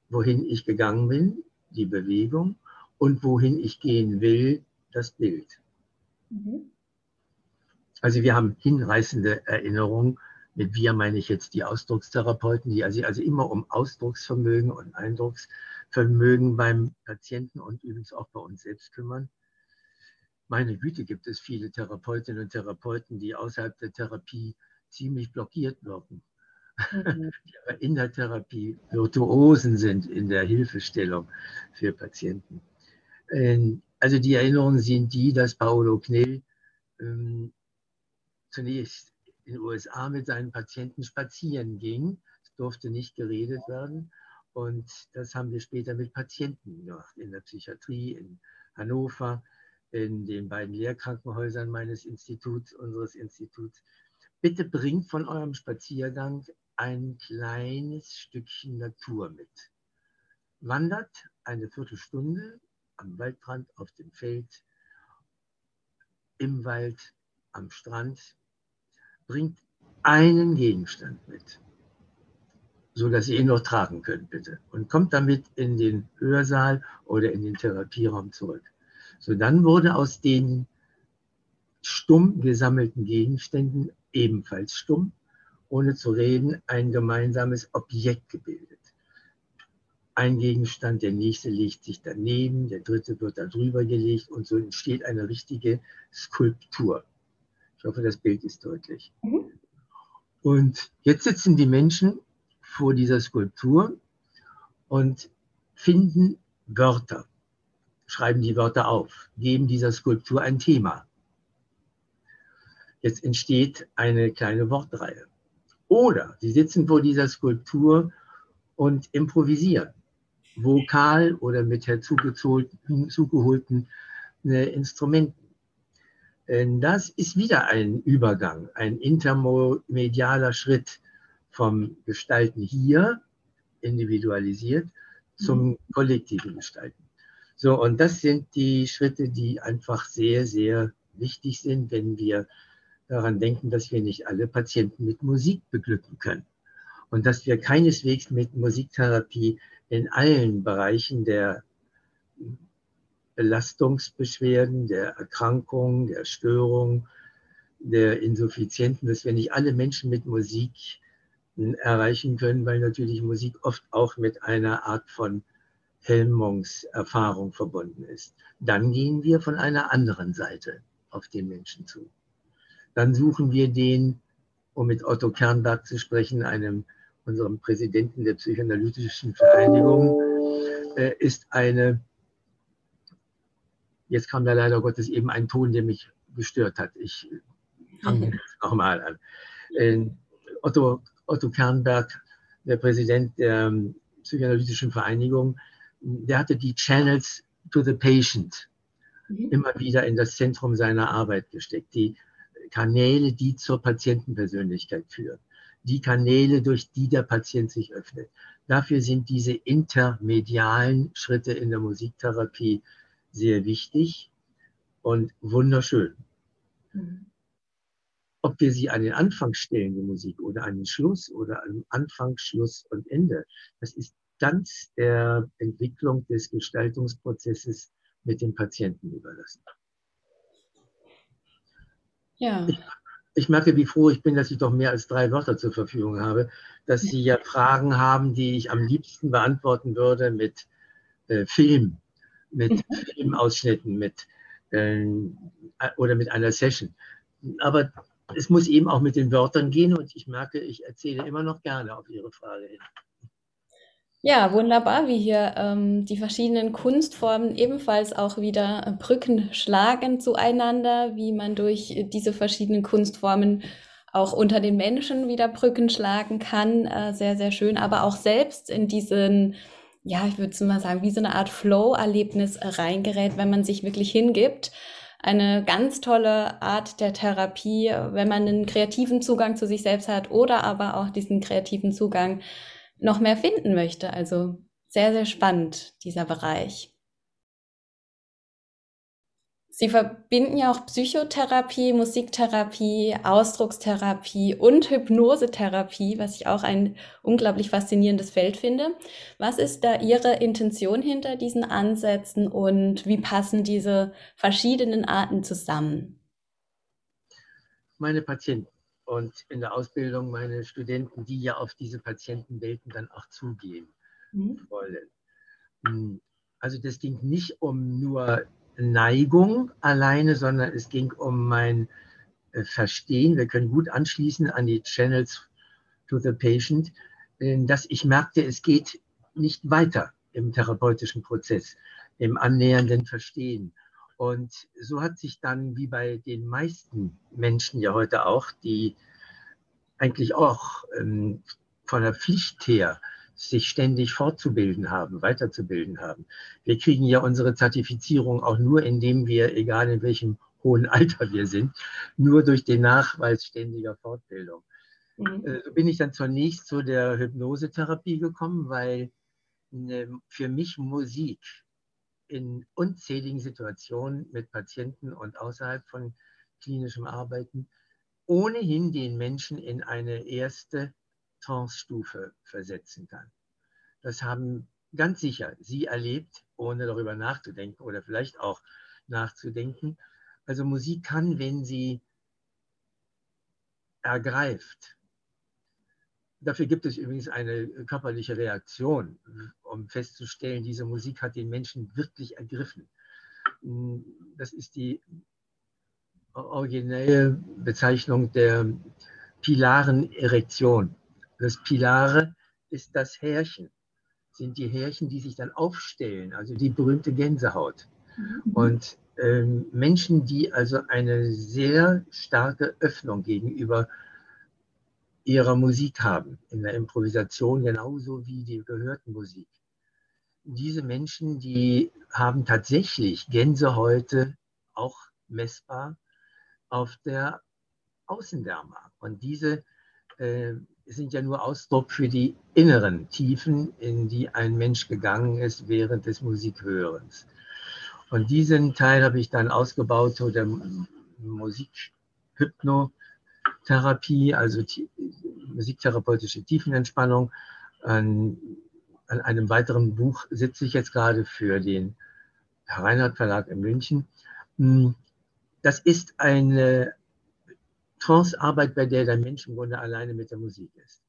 wohin ich gegangen bin, die Bewegung, und wohin ich gehen will, das Bild. Mhm. Also wir haben hinreißende Erinnerungen mit wir meine ich jetzt die Ausdruckstherapeuten, die also, also immer um Ausdrucksvermögen und Eindrucksvermögen beim Patienten und übrigens auch bei uns selbst kümmern. Meine Güte, gibt es viele Therapeutinnen und Therapeuten, die außerhalb der Therapie ziemlich blockiert wirken. Mhm. *laughs* In der Therapie Virtuosen sind in der Hilfestellung für Patienten. Ähm, also die Erinnerungen sind die, dass Paolo Knell ähm, zunächst in den USA mit seinen Patienten spazieren ging. Es durfte nicht geredet werden. Und das haben wir später mit Patienten gemacht, in der Psychiatrie, in Hannover, in den beiden Lehrkrankenhäusern meines Instituts, unseres Instituts. Bitte bringt von eurem Spaziergang ein kleines Stückchen Natur mit. Wandert eine Viertelstunde am Waldrand, auf dem Feld, im Wald, am Strand, bringt einen Gegenstand mit, so dass ihr ihn noch tragen könnt, bitte. Und kommt damit in den Hörsaal oder in den Therapieraum zurück. So dann wurde aus den stumm gesammelten Gegenständen ebenfalls stumm, ohne zu reden, ein gemeinsames Objekt gebildet. ein Gegenstand, der nächste legt sich daneben, der dritte wird da drüber gelegt und so entsteht eine richtige Skulptur. Ich hoffe, das Bild ist deutlich. Mhm. Und jetzt sitzen die Menschen vor dieser Skulptur und finden Wörter, schreiben die Wörter auf, geben dieser Skulptur ein Thema. Jetzt entsteht eine kleine Wortreihe. Oder sie sitzen vor dieser Skulptur und improvisieren, vokal oder mit herzugeholten äh, Instrumenten. Das ist wieder ein Übergang, ein intermedialer Schritt vom Gestalten hier, individualisiert, zum mhm. kollektiven Gestalten. So, und das sind die Schritte, die einfach sehr, sehr wichtig sind, wenn wir daran denken, dass wir nicht alle Patienten mit Musik beglücken können. Und dass wir keineswegs mit Musiktherapie in allen Bereichen der Belastungsbeschwerden, der Erkrankung, der Störung, der Insuffizienten, dass wir nicht alle Menschen mit Musik erreichen können, weil natürlich Musik oft auch mit einer Art von Helmungserfahrung verbunden ist. Dann gehen wir von einer anderen Seite auf den Menschen zu. Dann suchen wir den, um mit Otto Kernberg zu sprechen, einem unserem Präsidenten der psychoanalytischen Vereinigung, äh, ist eine, jetzt kam da leider Gottes eben ein Ton, der mich gestört hat. Ich fange mhm. nochmal an. Äh, Otto, Otto Kernberg, der Präsident der ähm, psychoanalytischen Vereinigung, der hatte die Channels to the Patient mhm. immer wieder in das Zentrum seiner Arbeit gesteckt. Die Kanäle, die zur Patientenpersönlichkeit führen. Die Kanäle, durch die der Patient sich öffnet. Dafür sind diese intermedialen Schritte in der Musiktherapie sehr wichtig und wunderschön. Mhm. Ob wir sie an den Anfang stellen, die Musik, oder an den Schluss oder an Anfang, Schluss und Ende, das ist ganz der Entwicklung des Gestaltungsprozesses mit dem Patienten überlassen. Ja. Ich, ich, merke, wie froh ich bin, dass ich doch mehr als drei Wörter zur Verfügung habe, dass Sie ja Fragen haben, die ich am liebsten beantworten würde mit äh, Film, mit mhm. Filmausschnitten, mit äh, oder mit einer Session. Aber es muss eben auch mit den Wörtern gehen und ich merke, ich erzähle immer noch gerne auf Ihre Frage hin. Ja, wunderbar, wie hier ähm, die verschiedenen Kunstformen ebenfalls auch wieder äh, Brücken schlagen zueinander, wie man durch äh, diese verschiedenen Kunstformen auch unter den Menschen wieder Brücken schlagen kann. Äh, sehr, sehr schön, aber auch selbst in diesen, ja, ich würde mal sagen, wie so eine Art Flow-Erlebnis reingerät, wenn man sich wirklich hingibt. Eine ganz tolle Art der Therapie, wenn man einen kreativen Zugang zu sich selbst hat oder aber auch diesen kreativen Zugang noch mehr finden möchte. Also sehr, sehr spannend, dieser Bereich. Sie verbinden ja auch Psychotherapie, Musiktherapie, Ausdruckstherapie und Hypnosetherapie, was ich auch ein unglaublich faszinierendes Feld finde. Was ist da Ihre Intention hinter diesen Ansätzen und wie passen diese verschiedenen Arten zusammen? Meine Patienten und in der Ausbildung meine Studenten, die ja auf diese Patientenwelten dann auch zugehen mhm. wollen. Hm, also das ging nicht um nur Neigung alleine, sondern es ging um mein äh, Verstehen. Wir können gut anschließen an die Channels to the Patient, dass ich merkte, es geht nicht weiter im therapeutischen Prozess, im annähernden Verstehen. Und so hat sich dann, wie bei den meisten Menschen ja heute auch, die eigentlich auch ähm, von der Pflicht her sich ständig fortzubilden haben, weiterzubilden haben. Wir kriegen ja unsere Zertifizierung auch nur, indem wir, egal in welchem hohen Alter wir sind, nur durch den Nachweis ständiger Fortbildung. Mhm. Äh, so bin ich dann zunächst zu der Hypnosetherapie gekommen, weil äh, für mich Musik in unzähligen Situationen mit Patienten und außerhalb von klinischem Arbeiten ohnehin den Menschen in eine erste Trance-Stufe versetzen kann. Das haben ganz sicher Sie erlebt, ohne darüber nachzudenken oder vielleicht auch nachzudenken. Also Musik kann, wenn sie ergreift, dafür gibt es übrigens eine körperliche Reaktion um festzustellen, diese Musik hat den Menschen wirklich ergriffen. Hm, das ist die originelle Bezeichnung der Pilarenerektion. Das Pilare ist das Härchen, sind die Härchen, die sich dann aufstellen, also die berühmte Gänsehaut. Mhm. Und ähm, Menschen, die also eine sehr starke Öffnung gegenüber ihrer Musik haben, in der Improvisation genauso wie die gehörten Musik. Diese Menschen, die haben tatsächlich Gänsehäute auch messbar auf der Außenwärme. Und diese äh, sind ja nur Ausdruck für die inneren Tiefen, in die ein Mensch gegangen ist während des Musikhörens. Und diesen Teil habe ich dann ausgebaut zu der Musikhypnotherapie, also musiktherapeutische Tiefenentspannung. An, an, einem weiteren Buch sitze ich jetzt gerade für den Reinhardt Verlag in München. Hm, das ist eine Trance-Arbeit, bei der der Mensch im Grunde alleine mit der Musik ist.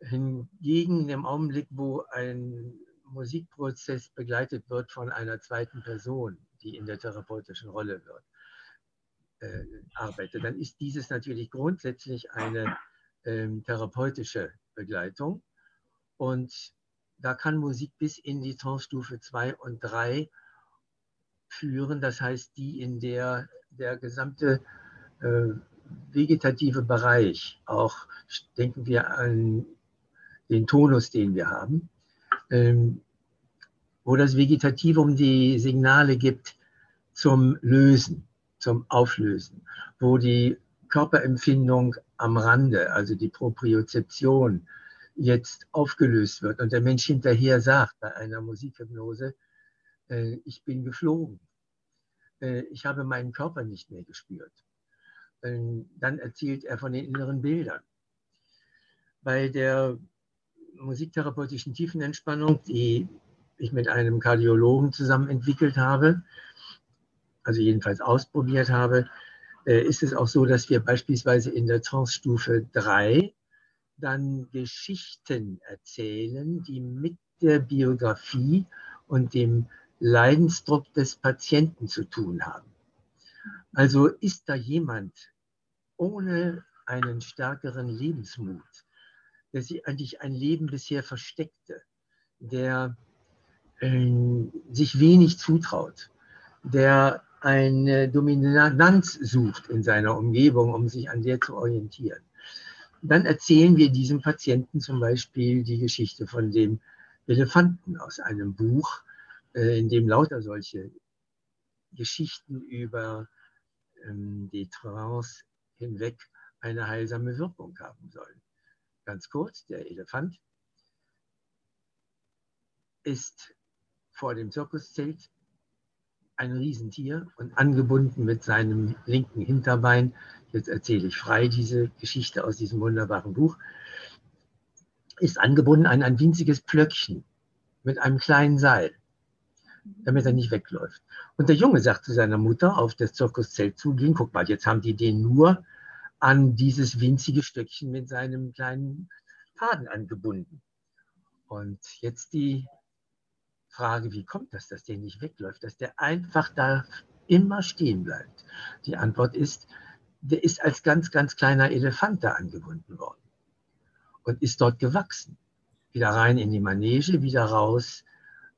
Hingegen im Augenblick, wo ein Musikprozess begleitet wird von einer zweiten Person, die in der therapeutischen Rolle wird, äh, arbeitet, dann ist dieses natürlich grundsätzlich eine ähm, therapeutische Begleitung. Und da kann Musik bis in die Trance-Stufe 2 und 3 führen, das heißt die, in der der gesamte äh, vegetative Bereich, auch denken wir an den Tonus, den wir haben, ähm, wo das Vegetativum die Signale gibt zum Lösen, zum Auflösen, wo die Körperempfindung am Rande, also die Propriozeption, jetzt aufgelöst wird und der Mensch hinterher sagt bei einer Musikhypnose, äh, ich bin geflogen, äh, ich habe meinen Körper nicht mehr gespürt. Ähm, dann erzählt er von den inneren Bildern. Bei der musiktherapeutischen Tiefenentspannung, die ich mit einem Kardiologen zusammen entwickelt habe, also jedenfalls ausprobiert habe, äh, ist es auch so, dass wir beispielsweise in der Trance-Stufe 3 dann Geschichten erzählen, die mit der Biografie und dem Leidensdruck des Patienten zu tun haben. Also ist da jemand ohne einen stärkeren Lebensmut, der sich eigentlich ein Leben bisher versteckte, der äh, sich wenig zutraut, der eine Dominanz sucht in seiner Umgebung, um sich an der zu orientieren. Dann erzählen wir diesem Patienten zum Beispiel die Geschichte von dem Elefanten aus einem Buch, äh, in dem lauter solche Geschichten über ähm, die Trance hinweg eine heilsame Wirkung haben sollen. Ganz kurz, der Elefant ist vor dem Zirkuszelt ein Riesentier und angebunden mit seinem linken Hinterbein. Jetzt erzähle ich frei diese Geschichte aus diesem wunderbaren Buch. Ist angebunden an ein winziges Plöckchen mit einem kleinen Seil damit er nicht wegläuft. Und der Junge sagt zu seiner Mutter auf das Zirkuszelt zugehen, guck mal, jetzt haben die den nur an dieses winzige Stöckchen mit seinem kleinen Faden angebunden. Und jetzt die Frage, wie kommt das, dass der nicht wegläuft, dass der einfach da immer stehen bleibt? Die Antwort ist, der ist als ganz, ganz kleiner Elefant da angebunden worden und ist dort gewachsen. Wieder rein in die Manege, wieder raus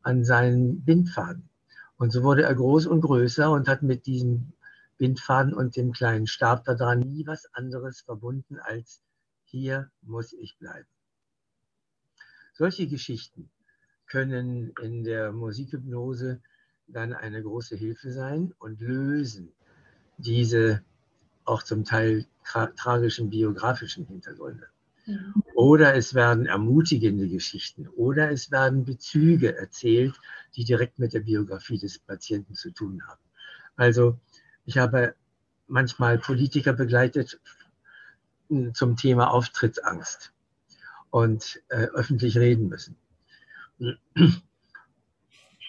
an seinen Bindfaden. Und so wurde er groß und größer und hat mit diesem Bindfaden und dem kleinen Stab da dran nie was anderes verbunden als hier muss ich bleiben. Solche Geschichten können in der Musikhypnose dann eine große Hilfe sein und lösen diese auch zum Teil tra tragischen biografischen Hintergründe. Oder es werden ermutigende Geschichten oder es werden Bezüge erzählt, die direkt mit der Biografie des Patienten zu tun haben. Also ich habe manchmal Politiker begleitet hm, zum Thema Auftrittsangst und äh, öffentlich reden müssen.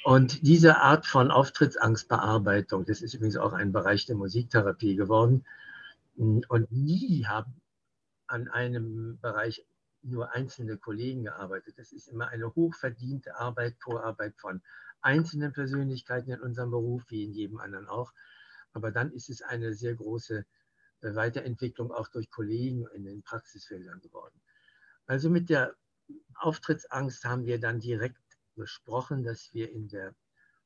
Und diese Art von Auftrittsangstbearbeitung, das ist übrigens auch ein Bereich der Musiktherapie geworden. Und nie haben an einem Bereich nur einzelne Kollegen gearbeitet. Das ist immer eine hochverdiente Arbeit, Vorarbeit von einzelnen Persönlichkeiten in unserem Beruf, wie in jedem anderen auch. Aber dann ist es eine sehr große Weiterentwicklung auch durch Kollegen in den Praxisfeldern geworden. Also mit der Auftrittsangst haben wir dann direkt besprochen, dass wir in der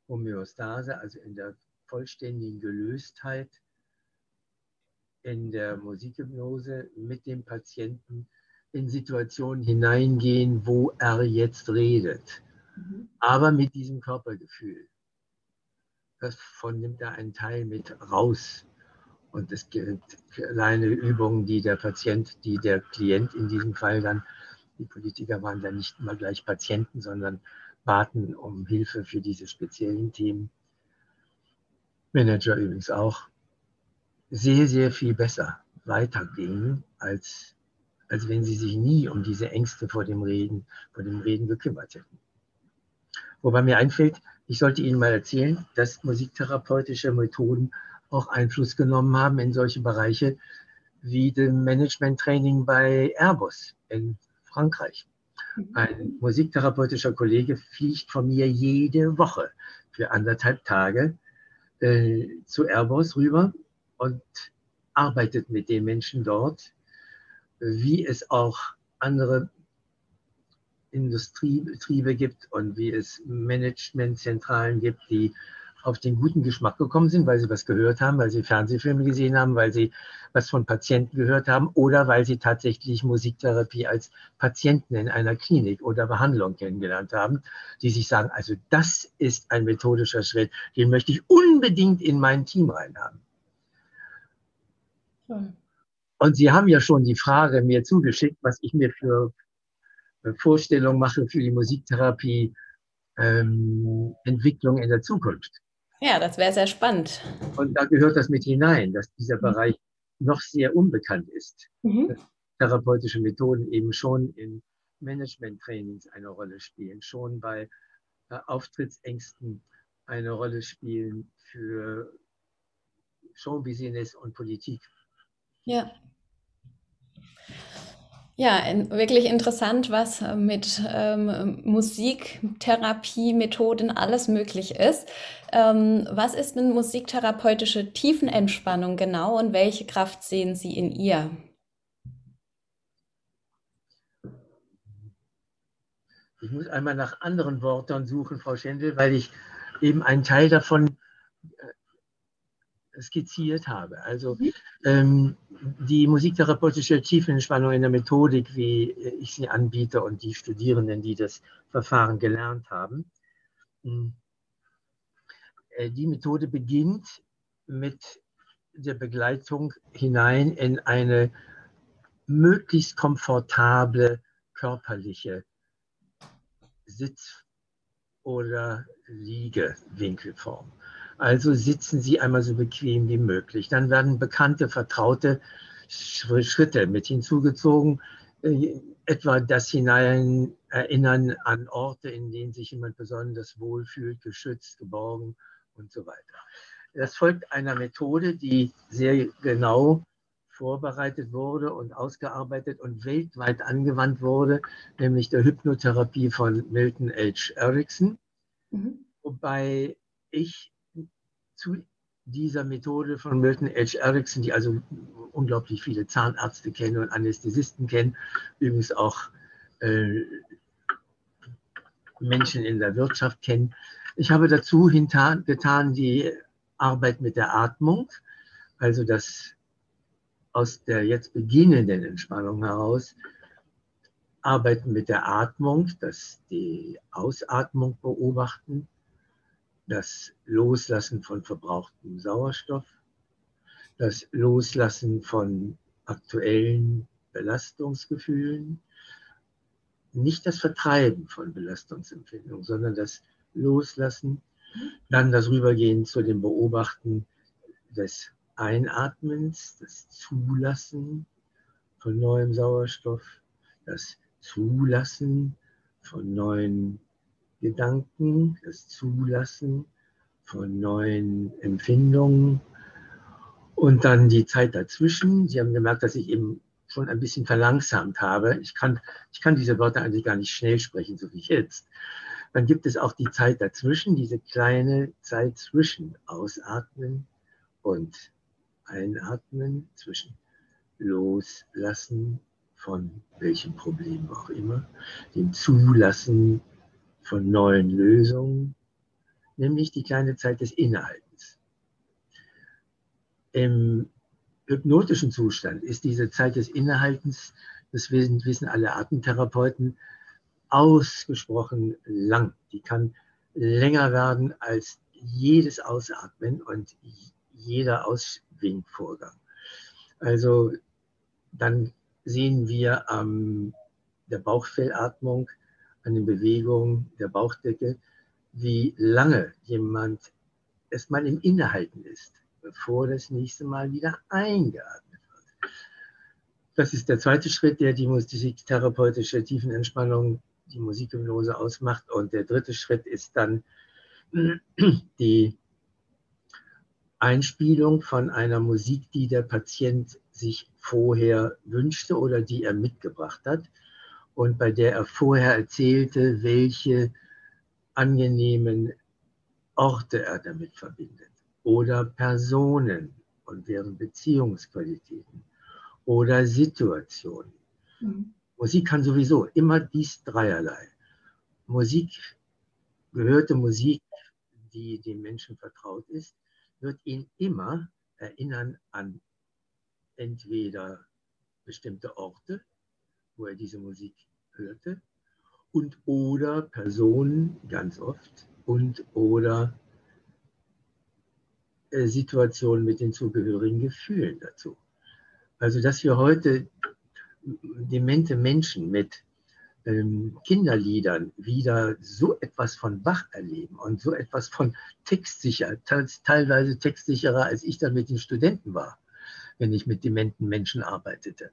Homöostase, also in der vollständigen Gelöstheit in der Musikhypnose mit dem Patienten in Situationen hineingehen, wo er jetzt redet, mhm. aber mit diesem Körpergefühl. Davon nimmt er einen Teil mit raus. Und es gibt kleine Übungen, die der Patient, die der Klient in diesem Fall dann, die Politiker waren dann nicht immer gleich Patienten, sondern baten um Hilfe für diese speziellen Themen. Manager übrigens auch, sehr, sehr viel besser weitergingen, als, als wenn sie sich nie um diese Ängste vor dem Reden, vor dem Reden gekümmert hätten. Wobei mir einfällt, ich sollte Ihnen mal erzählen, dass musiktherapeutische Methoden auch Einfluss genommen haben in solche Bereiche wie dem Management-Training bei Airbus in Frankreich. Mhm. Ein musiktherapeutischer Kollege fliegt von mir jede Woche für anderthalb Tage äh, zu Airbus rüber und arbeitet mit den Menschen dort, wie es auch andere Industriebetriebe gibt und wie es Managementzentralen gibt, die auf den guten Geschmack gekommen sind, weil sie was gehört haben, weil sie Fernsehfilme gesehen haben, weil sie was von Patienten gehört haben oder weil sie tatsächlich Musiktherapie als Patienten in einer Klinik oder Behandlung kennengelernt haben, die sich sagen, also das ist ein methodischer Schritt, den möchte ich unbedingt in mein Team reinhaben. Und Sie haben ja schon die Frage mir zugeschickt, was ich mir für Vorstellungen mache für die Musiktherapie ähm, Entwicklung in der Zukunft. Ja, das wäre sehr spannend. Und da gehört das mit hinein, dass dieser mhm. Bereich noch sehr unbekannt ist. Mhm. therapeutische Methoden eben schon in Management-Trainings eine Rolle spielen, schon bei äh, Auftrittsängsten eine Rolle spielen für Showbusiness und Politik. Ja. Ja, in, wirklich interessant, was äh, mit ähm, Musiktherapie-Methoden alles möglich ist. Ähm, was ist denn musiktherapeutische Tiefenentspannung genau und welche Kraft sehen Sie in ihr? Ich muss einmal nach anderen Worten suchen, Frau Schendel, weil ich eben einen Teil davon äh, skizziert habe. Also mhm. ähm, die musiktherapeutische Tiefenentspannung in der Methodik, wie ich sie anbiete und die Studierenden, die das Verfahren gelernt haben. Hm, äh, die Methode beginnt mit der Begleitung hinein in eine möglichst komfortable körperliche Sitz- oder Liegewinkelform. Also sitzen Sie einmal so bequem wie möglich. Dann werden bekannte, vertraute Schritte mit hinzugezogen, äh, etwa das hinein erinnern an Orte, in denen sich jemand besonders wohlfühlt, geschützt, geborgen und so weiter. Das folgt einer Methode, die sehr genau vorbereitet wurde und ausgearbeitet und weltweit angewandt wurde, nämlich der Hypnotherapie von Milton H. Erickson. Mhm. Wobei ich zu dieser Methode von Milton H. Erickson, die also unglaublich viele Zahnärzte kennen und Anästhesisten kennen, übrigens auch äh, Menschen in der Wirtschaft kennen. Ich habe dazu getan die Arbeit mit der Atmung, also das aus der jetzt beginnenden Entspannung heraus arbeiten mit der Atmung, das die Ausatmung beobachten, das Loslassen von verbrauchtem Sauerstoff, das Loslassen von aktuellen Belastungsgefühlen, nicht das Vertreiben von Belastungsempfindungen, sondern das Loslassen, dann das Rübergehen zu dem Beobachten des Einatmens, das Zulassen von neuem Sauerstoff, das Zulassen von neuen Gedanken, das Zulassen von neuen Empfindungen und dann die Zeit dazwischen. Sie haben gemerkt, dass ich eben schon ein bisschen verlangsamt habe. Ich kann, ich kann diese Worte eigentlich gar nicht schnell sprechen, so wie jetzt. Dann gibt es auch die Zeit dazwischen, diese kleine Zeit zwischen Ausatmen und Einatmen, zwischen Loslassen von welchem Problem auch immer, dem Zulassen von neuen Lösungen, nämlich die kleine Zeit des Innehaltens. Im hypnotischen Zustand ist diese Zeit des Innehaltens, das wissen, alle Atemtherapeuten, ausgesprochen lang. Die kann länger werden als jedes Ausatmen und jeder Ausschwingvorgang. Also dann sehen wir an der Bauchfellatmung, an den Bewegungen der Bauchdecke, wie lange jemand erstmal im Innehalten ist, bevor das nächste Mal wieder eingeatmet wird. Das ist der zweite Schritt, der die musiktherapeutische Tiefenentspannung, die Musikhypnose ausmacht. Und der dritte Schritt ist dann *clears throat* die Einspielung von einer Musik, die der Patient sich vorher wünschte oder die er mitgebracht hat und bei der er vorher erzählte, welche angenehmen Orte er damit verbindet oder Personen und deren Beziehungsqualitäten oder Situationen. Mhm. Musik kann sowieso immer dies dreierlei. Musik, gehörte Musik, die dem Menschen vertraut ist, wird ihn immer erinnern an entweder bestimmte Orte, wo er diese Musik hörte, und oder Personen ganz oft und oder äh, Situationen mit den zugehörigen Gefühlen dazu. Also dass wir heute demente Menschen mit ähm, Kinderliedern wieder so etwas von Bach erleben und so etwas von textsicher, teilweise textsicherer, als ich dann mit den Studenten war, wenn ich mit dementen Menschen arbeitete.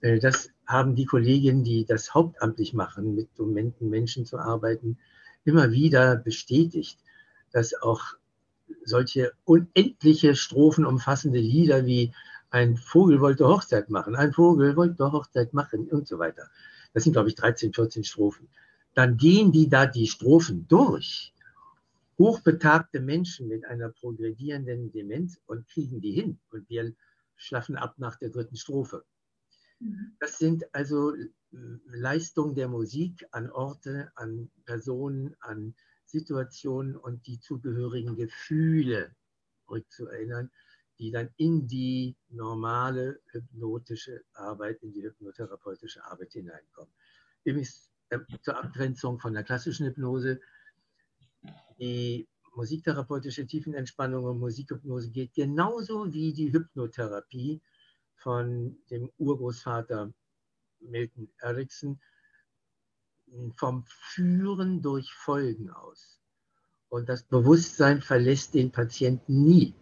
Äh, das haben die Kolleginnen, die das hauptamtlich machen, mit dementen Menschen zu arbeiten, immer wieder bestätigt, dass auch solche unendliche Strophen umfassende Lieder wie ein Vogel wollte Hochzeit machen, ein Vogel wollte Hochzeit machen und so weiter. Das sind, glaube ich, 13, 14 Strophen, dann gehen die da die Strophen durch, hochbetagte Menschen mit einer progredierenden Demenz und kriegen die hin. Und wir schlafen ab nach der dritten Strophe. Mhm. Das sind also äh, Leistungen der Musik an Orte, an Personen, an Situationen und die zugehörigen Gefühle rückzuerinnern, die dann in die normale hypnotische Arbeit, in die hypnotherapeutische Arbeit hineinkommen. Übrigens äh, zur Abgrenzung von der klassischen Hypnose. Die musiktherapeutische Tiefenentspannung und Musikhypnose geht genauso wie die Hypnotherapie von dem Urgroßvater Milton Erickson vom Führen durch Folgen aus. Und das Bewusstsein verlässt den Patienten nie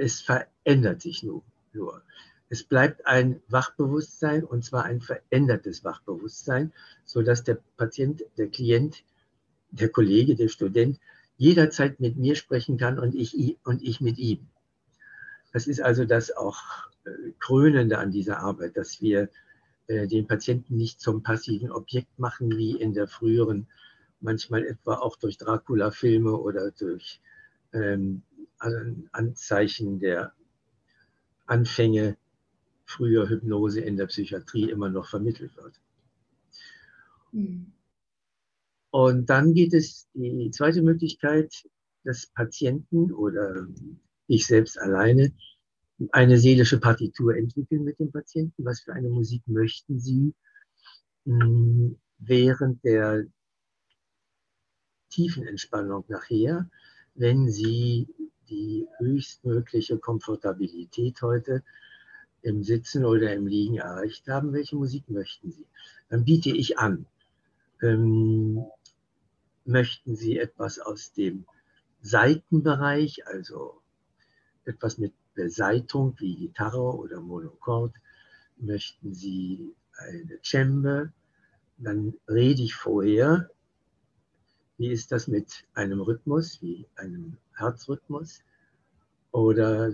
es verändert sich nur. nur. Es bleibt ein Wachbewusstsein und zwar ein verändertes Wachbewusstsein, sodass der Patient, der Klient, der Kollege, der Student jederzeit mit mir sprechen kann und ich, und ich mit ihm. Das ist also das auch äh, Krönende an dieser Arbeit, dass wir äh, den Patienten nicht zum passiven Objekt machen, wie in der früheren, manchmal etwa auch durch Dracula-Filme oder durch ähm, Anzeichen der Anfänge früher Hypnose in der Psychiatrie immer noch vermittelt wird. Mhm. Und dann geht es die zweite Möglichkeit, dass Patienten oder ich selbst alleine eine seelische Partitur entwickeln mit dem Patienten. Was für eine Musik möchten Sie hm, während der tiefen Entspannung nachher, wenn Sie die höchstmögliche Komfortabilität heute im Sitzen oder im Liegen erreicht haben, welche Musik möchten Sie? Dann biete ich an. Ähm, möchten Sie etwas aus dem Seitenbereich, also etwas mit Beseitung wie Gitarre oder Monochord? Möchten Sie eine Cembe? Dann rede ich vorher, wie ist das mit einem Rhythmus, wie einem Herzrhythmus? Oder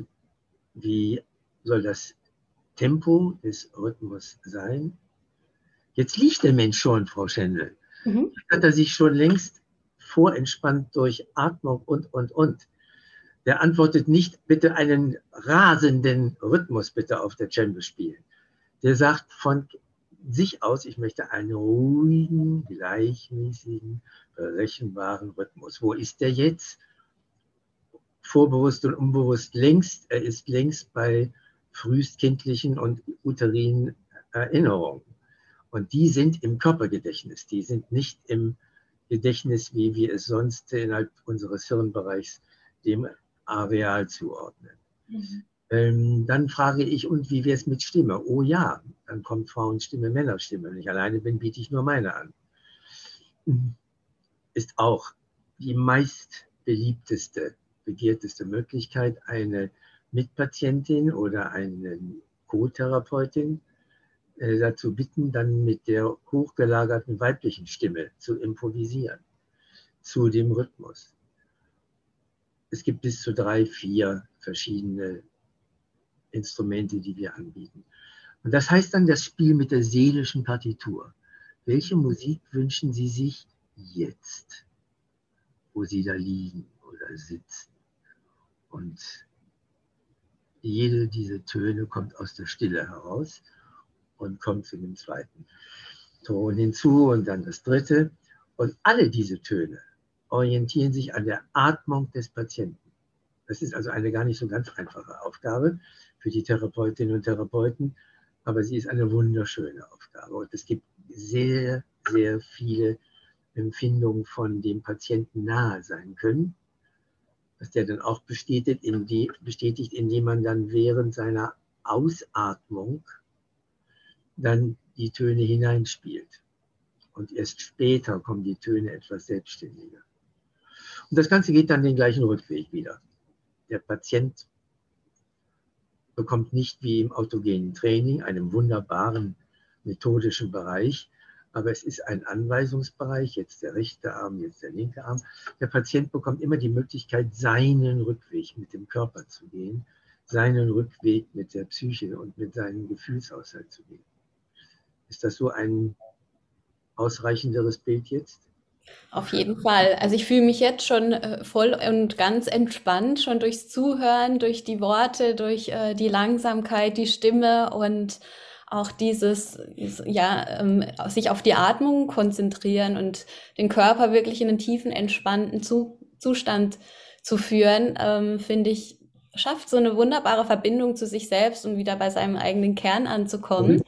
wie soll das Tempo des Rhythmus sein. Jetzt liegt der Mensch schon, Frau Schendel. Mhm. Hat er sich schon längst vorentspannt durch Atmung und, und, und. Der antwortet nicht, bitte einen rasenden Rhythmus bitte auf der Cembalo spielen. Der sagt von sich aus, ich möchte einen ruhigen, gleichmäßigen, berechenbaren Rhythmus. Wo ist der jetzt? Vorbewusst und unbewusst längst. Er ist längst bei frühestkindlichen und uterinen Erinnerungen. Und die sind im Körpergedächtnis, die sind nicht im Gedächtnis, wie wir es sonst innerhalb unseres Hirnbereichs dem Areal zuordnen. Mhm. Ähm, dann frage ich, und wie wäre es mit Stimme? Oh ja, dann kommt Frauenstimme, Männerstimme. Wenn ich alleine bin, biete ich nur meine an. Ist auch die meist beliebteste, begehrteste Möglichkeit, eine Mitpatientin oder eine Co-Therapeutin äh, dazu bitten, dann mit der hochgelagerten weiblichen Stimme zu improvisieren zu dem Rhythmus. Es gibt bis zu drei, vier verschiedene Instrumente, die wir anbieten. Und das heißt dann das Spiel mit der seelischen Partitur. Welche Musik wünschen Sie sich jetzt, wo Sie da liegen oder sitzen? Und jede dieser Töne kommt aus der Stille heraus und kommt zu dem zweiten Ton hinzu und dann das dritte. Und alle diese Töne orientieren sich an der Atmung des Patienten. Das ist also eine gar nicht so ganz einfache Aufgabe für die Therapeutinnen und Therapeuten, aber sie ist eine wunderschöne Aufgabe. Und es gibt sehr, sehr viele Empfindungen von dem Patienten nahe sein können, was der dann auch bestätigt, indem, bestätigt, indem man dann während seiner Ausatmung dann die Töne hineinspielt. Und erst später kommen die Töne etwas selbstständiger. Und das Ganze geht dann den gleichen Rückweg wieder. Der Patient bekommt nicht wie im autogenen Training, einem wunderbaren methodischen Bereich, aber es ist ein Anweisungsbereich, jetzt der rechte Arm, jetzt der linke Arm. Der Patient bekommt immer die Möglichkeit, seinen Rückweg mit dem Körper zu gehen, seinen Rückweg mit der Psyche und mit seinem Gefühlshaushalt zu gehen. Ist das so ein ausreichenderes Bild jetzt? Auf jeden Fall. Also ich fühle mich jetzt schon äh, voll und ganz entspannt, schon durchs Zuhören, durch die Worte, durch äh, die Langsamkeit, die Stimme und auch dieses, ja, ähm, sich auf die Atmung konzentrieren und den Körper wirklich in einen tiefen, entspannten Zu Zustand zu führen, ähm, finde ich, schafft so eine wunderbare Verbindung zu sich selbst und wieder bei seinem eigenen Kern anzukommen. Mhm.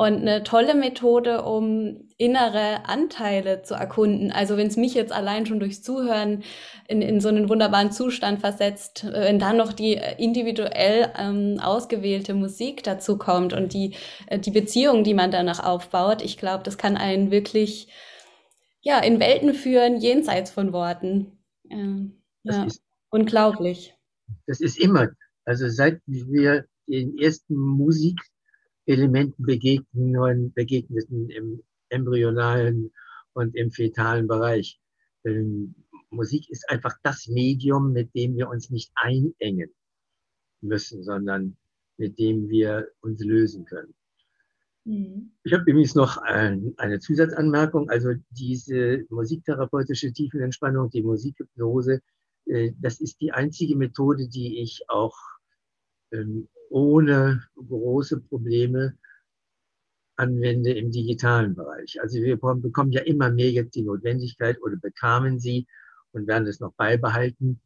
Und eine tolle Methode, um innere Anteile zu erkunden. Also wenn es mich jetzt allein schon durchs Zuhören in, in so einen wunderbaren Zustand versetzt, äh, wenn dann noch die äh, individuell ähm, ausgewählte Musik dazu kommt und die, äh, die Beziehung, die man danach aufbaut, ich glaube, das kann einen wirklich ja, in Welten führen, jenseits von Worten. Ähm, ja, ist, unglaublich. Das ist immer, also seit wir den ersten Musik Elementen begegnen, begegneten im embryonalen und im fetalen Bereich. Ähm, Musik ist einfach das Medium, mit dem wir uns nicht einengen müssen, sondern mit dem wir uns lösen können. Mhm. Ich habe übrigens noch ein, eine Zusatzanmerkung. Also diese musiktherapeutische Tiefenentspannung, die Musikhypnose, äh, das ist die einzige Methode, die ich auch ähm, ohne große Probleme anwende im digitalen Bereich. Also wir bekommen ja immer mehr jetzt die Notwendigkeit oder bekamen sie und werden es noch beibehalten.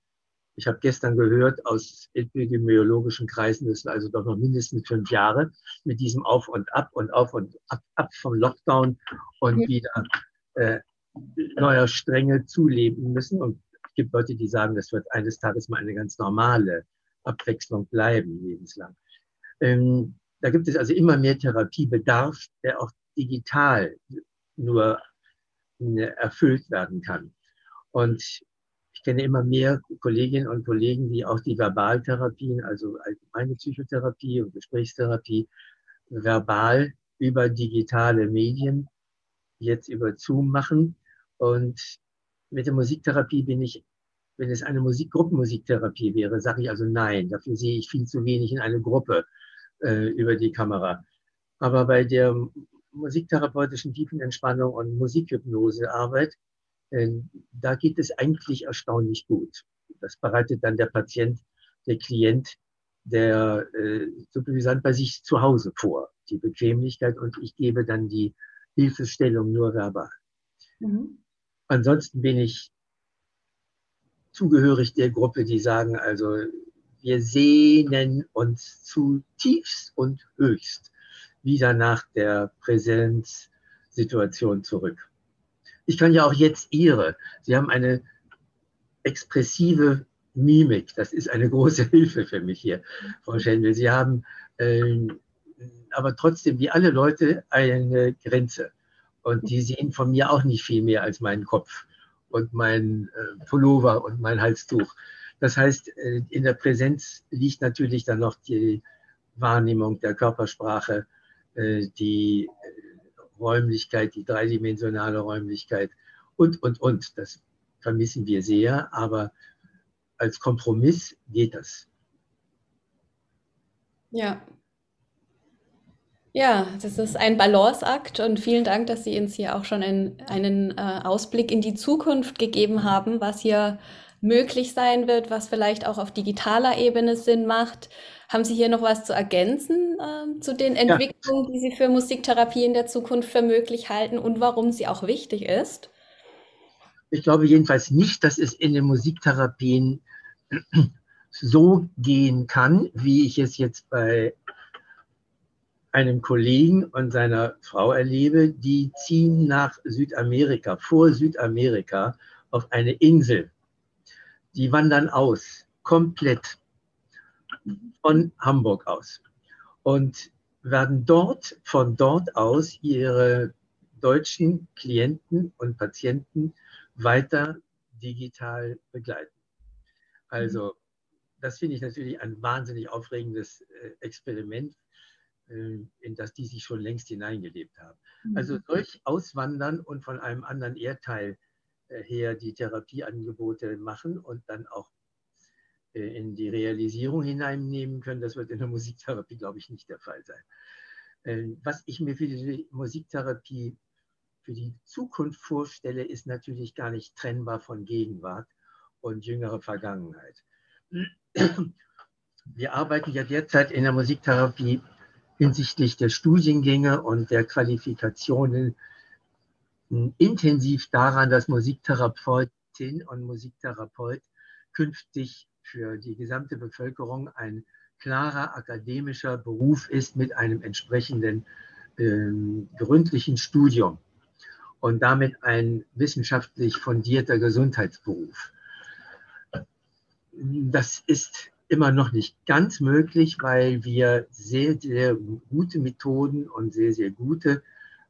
Ich habe gestern gehört aus epidemiologischen Kreisen, das war also doch noch mindestens fünf Jahre mit diesem Auf und Ab und Auf und Ab, ab vom Lockdown und ja. wieder äh, neuer Strenge zuleben müssen. Und es gibt Leute, die sagen, das wird eines Tages mal eine ganz normale Abwechslung bleiben, lebenslang. Ähm, da gibt es also immer mehr Therapiebedarf, der auch digital nur äh, erfüllt werden kann. Und ich kenne immer mehr Kolleginnen und Kollegen, die auch die Verbaltherapien, also allgemeine Psychotherapie und Gesprächstherapie, verbal über digitale Medien jetzt über Zoom machen. Und mit der Musiktherapie bin ich wenn es eine Musik Gruppenmusiktherapie wäre, sage ich also nein. Dafür sehe ich viel zu wenig in eine Gruppe. äh, über die Kamera. Aber bei der musiktherapeutischen Tiefenentspannung und Musikhypnosearbeit, äh, da geht es eigentlich erstaunlich gut. Das bereitet dann der Patient, der Klient, der äh, Supervisant bei sich zu Hause vor, die Bequemlichkeit und ich gebe dann die Hilfestellung nur verbal. Mhm. Ansonsten bin ich zugehörig der Gruppe, die sagen, also wir sehnen uns zutiefst und höchst wieder nach der Präsenzsituation zurück. Ich kann ja auch jetzt Ihre. Sie haben eine expressive Mimik. Das ist eine große *laughs* Hilfe für mich hier, Frau Schendel. Sie haben äh, aber trotzdem, wie alle Leute, eine Grenze. Und die sehen von mir auch nicht viel mehr als meinen Kopf und mein äh, Pullover und mein Halstuch. Das heißt, äh, in der Präsenz liegt natürlich dann noch die Wahrnehmung der Körpersprache, äh, die Räumlichkeit, die dreidimensionale Räumlichkeit und, und, und. Das vermissen wir sehr, aber als Kompromiss geht das. Ja. Ja, das ist ein Balanceakt und vielen Dank, dass Sie uns hier auch schon einen, einen äh, Ausblick in die Zukunft gegeben haben, was hier möglich sein wird, was vielleicht auch auf digitaler Ebene Sinn macht. Haben Sie hier noch was zu ergänzen äh, zu den Entwicklungen, ja. die Sie für Musiktherapie in der Zukunft für möglich halten und warum sie auch wichtig ist? Ich glaube jedenfalls nicht, dass es in den Musiktherapien *clears throat* so gehen kann, wie ich es jetzt bei einem Kollegen und seiner Frau erlebe, die ziehen nach Südamerika, vor Südamerika auf eine Insel die wandern aus, komplett von Hamburg aus und werden dort, von dort aus ihre deutschen Klienten und Patienten weiter digital begleiten. Also das finde ich natürlich ein wahnsinnig aufregendes äh, Experiment, in das die sich schon längst hineingelebt haben. Also mhm. durch Auswandern und von einem anderen Erdteil äh, her die Therapieangebote machen und dann auch äh, in die Realisierung hineinnehmen können. Das wird in der Musiktherapie, glaube ich, nicht der Fall sein. Äh, was ich mir für die Musiktherapie für die Zukunft vorstelle, ist natürlich gar nicht trennbar von Gegenwart und jüngerer Vergangenheit. Wir arbeiten ja derzeit in der Musiktherapie hinsichtlich der Studiengänge und der Qualifikationen intensiv daran, dass Musiktherapeutin und Musiktherapeut künftig für die gesamte Bevölkerung ein klarer akademischer Beruf ist mit einem entsprechenden äh, gründlichen Studium und damit ein wissenschaftlich fundierter Gesundheitsberuf. Das ist immer noch nicht ganz möglich, weil wir sehr, sehr gute Methoden und sehr, sehr gute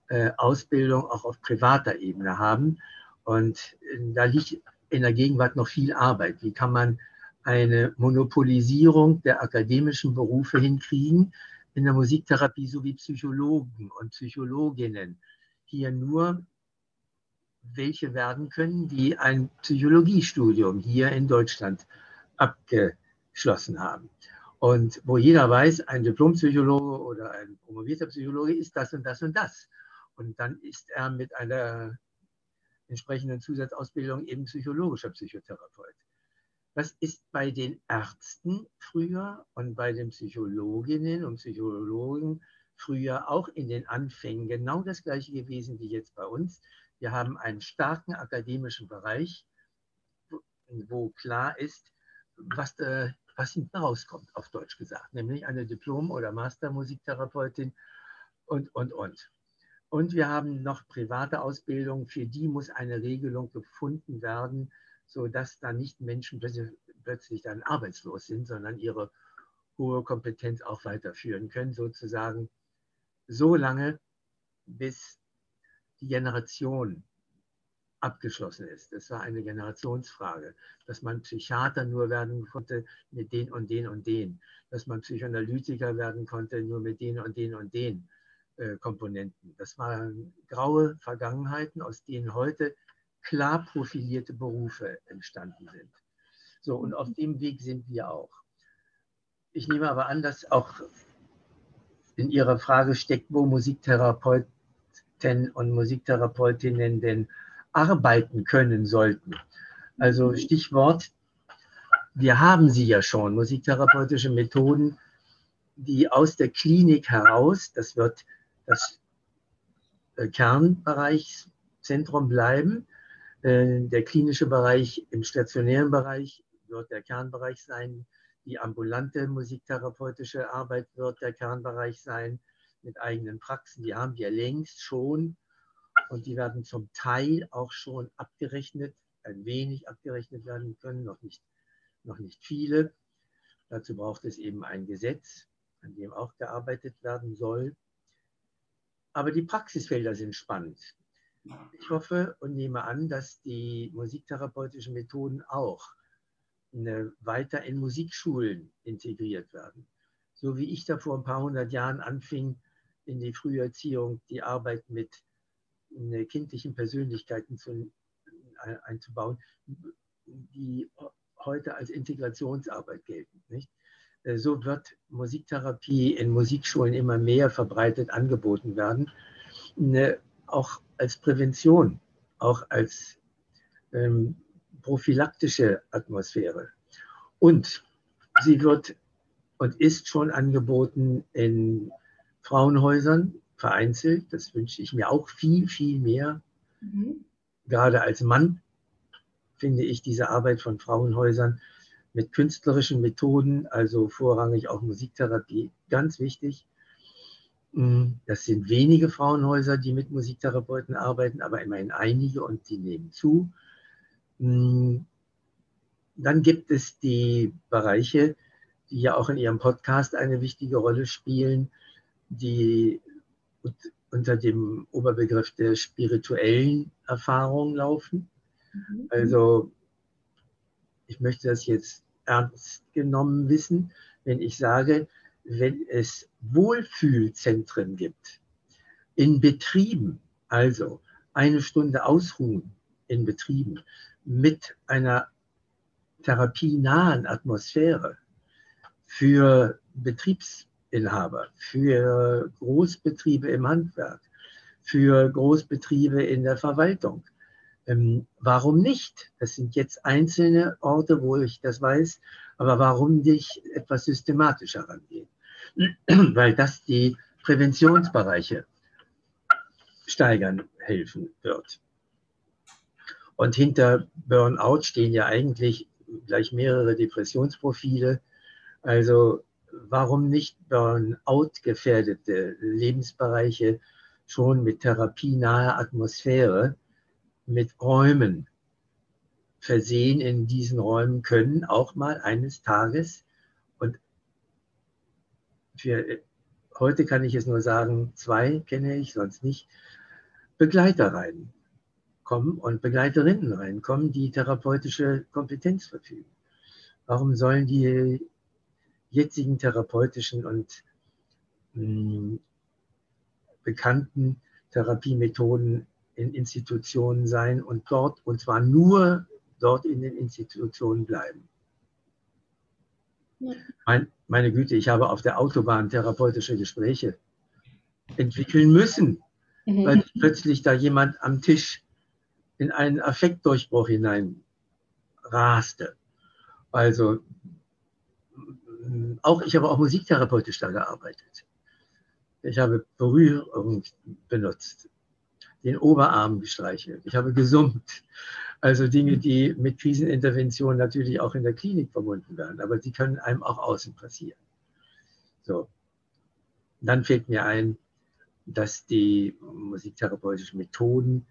äh, Ausbildung auch auf privater Ebene haben. Und äh, da liegt in der Gegenwart noch viel Arbeit. Wie kann man eine Monopolisierung der akademischen Berufe hinkriegen in der Musiktherapie sowie Psychologen und Psychologinnen hier nur welche werden können, die ein Psychologiestudium hier in Deutschland abgeschlossen haben. Und wo jeder weiß, ein Diplompsychologe oder ein promovierter Psychologe ist das und das und das. Und dann ist er mit einer entsprechenden Zusatzausbildung eben psychologischer Psychotherapeut. Das ist bei den Ärzten früher und bei den Psychologinnen und Psychologen früher auch in den Anfängen genau das gleiche gewesen wie jetzt bei uns. Wir haben einen starken akademischen Bereich, wo klar ist, was, da, was hinten rauskommt, auf Deutsch gesagt, nämlich eine Diplom- oder Mastermusiktherapeutin und, und, und. Und wir haben noch private Ausbildung, für die muss eine Regelung gefunden werden, sodass da nicht Menschen plötzlich dann arbeitslos sind, sondern ihre hohe Kompetenz auch weiterführen können, sozusagen so lange, bis die Generation abgeschlossen ist. Das war eine Generationsfrage, dass man Psychiater nur werden konnte mit den und den und den, dass man Psychoanalytiker werden konnte nur mit den und den und den äh, Komponenten. Das waren graue Vergangenheiten, aus denen heute klar profilierte Berufe entstanden sind. So, und auf dem Weg sind wir auch. Ich nehme aber an, dass auch in Ihrer Frage steckt, wo Musiktherapeuten und Musiktherapeutinnen denn arbeiten können sollten. Also Stichwort, wir haben sie ja schon, musiktherapeutische Methoden, die aus der Klinik heraus, das wird das äh, Kernbereichszentrum bleiben, äh, der klinische Bereich im stationären Bereich wird der Kernbereich sein, die ambulante musiktherapeutische Arbeit wird der Kernbereich sein mit eigenen Praxen. Die haben wir längst schon und die werden zum Teil auch schon abgerechnet, ein wenig abgerechnet werden können, noch nicht, noch nicht viele. Dazu braucht es eben ein Gesetz, an dem auch gearbeitet werden soll. Aber die Praxisfelder sind spannend. Ich hoffe und nehme an, dass die musiktherapeutischen Methoden auch weiter in Musikschulen integriert werden. So wie ich da vor ein paar hundert Jahren anfing, in die Früherziehung die Arbeit mit kindlichen Persönlichkeiten zu, einzubauen, die heute als Integrationsarbeit gelten. Nicht? Äh, so wird Musiktherapie in Musikschulen immer mehr verbreitet angeboten werden, auch als Prävention, auch als ähm, prophylaktische Atmosphäre. Und sie wird und ist schon angeboten in Frauenhäusern, vereinzelt. Das wünsche ich mir auch viel, viel mehr. Mhm. Gerade als Mann finde ich diese Arbeit von Frauenhäusern mit künstlerischen Methoden, also vorrangig auch Musiktherapie, ganz wichtig. Mm, das sind wenige Frauenhäuser, die mit Musiktherapeuten arbeiten, aber immerhin einige und die nehmen zu. Hm, dann gibt es die Bereiche, die ja auch in Ihrem Podcast eine wichtige Rolle spielen, die unter dem Oberbegriff der spirituellen Erfahrung laufen. Mhm. Also ich möchte das jetzt ernst genommen wissen, wenn ich sage, wenn es Wohlfühlzentren gibt in Betrieben, also eine Stunde ausruhen in Betrieben, mit einer therapienahen Atmosphäre für Betriebsinhaber, für Großbetriebe im Handwerk, für Großbetriebe in der Verwaltung. Ähm, warum nicht? Das sind jetzt einzelne Orte, wo ich das weiß, aber warum nicht etwas systematischer rangehen? *clears throat* Weil das die Präventionsbereiche steigern helfen wird. Und hinter Burnout stehen ja eigentlich gleich mehrere Depressionsprofile. Also warum nicht Burnout-gefährdete Lebensbereiche schon mit therapienaher Atmosphäre, mit Räumen versehen in diesen Räumen können, auch mal eines Tages. Und für heute kann ich es nur sagen, zwei kenne ich, sonst nicht, Begleiter rein kommen und Begleiterinnen reinkommen, die therapeutische Kompetenz verfügen. Warum sollen die jetzigen therapeutischen und mh, hm, bekannten Therapiemethoden in Institutionen sein und dort, und zwar nur dort in den Institutionen bleiben? Ja. Mein, meine Güte, ich habe auf der Autobahn therapeutische Gespräche entwickeln müssen, mhm. weil plötzlich da jemand am Tisch in einen Affektdurchbruch hinein raste. Also auch ich habe auch musiktherapeutisch da gearbeitet. Ich habe Berührung benutzt, den Oberarm gestreichelt, ich habe gesummt. Also Dinge, die mit Krisenintervention natürlich auch in der Klinik verbunden werden, aber die können einem auch außen passieren. So. Dann fällt mir ein, dass die musiktherapeutischen Methoden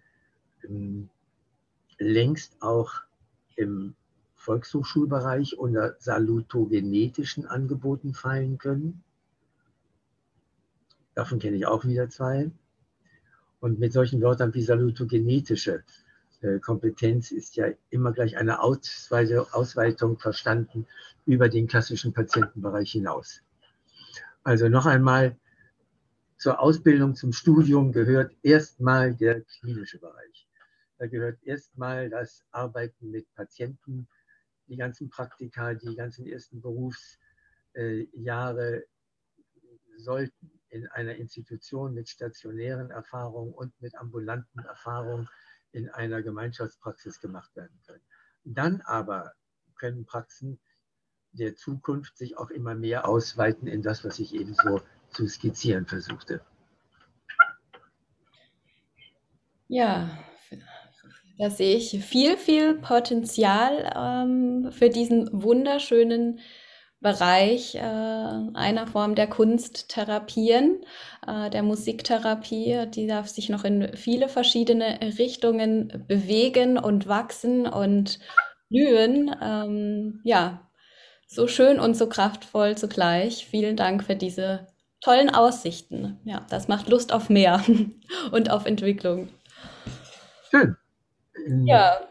ähm, längst auch im Volkshochschulbereich unter salutogenetischen Angeboten fallen können. Davon kenne ich auch wieder zwei. Und mit solchen Wörtern wie salutogenetische äh, Kompetenz ist ja immer gleich eine Ausweitung verstanden über den klassischen Patientenbereich hinaus. Also noch einmal, zur Ausbildung, zum Studium gehört erstmal der klinische Bereich. Da gehört erstmal das Arbeiten mit Patienten, die ganzen Praktika, die ganzen ersten Berufsjahre sollten in einer Institution mit stationären Erfahrungen und mit ambulanten Erfahrungen in einer Gemeinschaftspraxis gemacht werden können. Dann aber können Praxen der Zukunft sich auch immer mehr ausweiten in das, was ich eben so zu skizzieren versuchte. Ja, da sehe ich viel, viel Potenzial ähm, für diesen wunderschönen Bereich äh, einer Form der Kunsttherapien, äh, der Musiktherapie. Die darf sich noch in viele verschiedene Richtungen bewegen und wachsen und blühen. Ähm, ja, so schön und so kraftvoll zugleich. Vielen Dank für diese tollen Aussichten. Ja, das macht Lust auf mehr *laughs* und auf Entwicklung. Schön. Ja.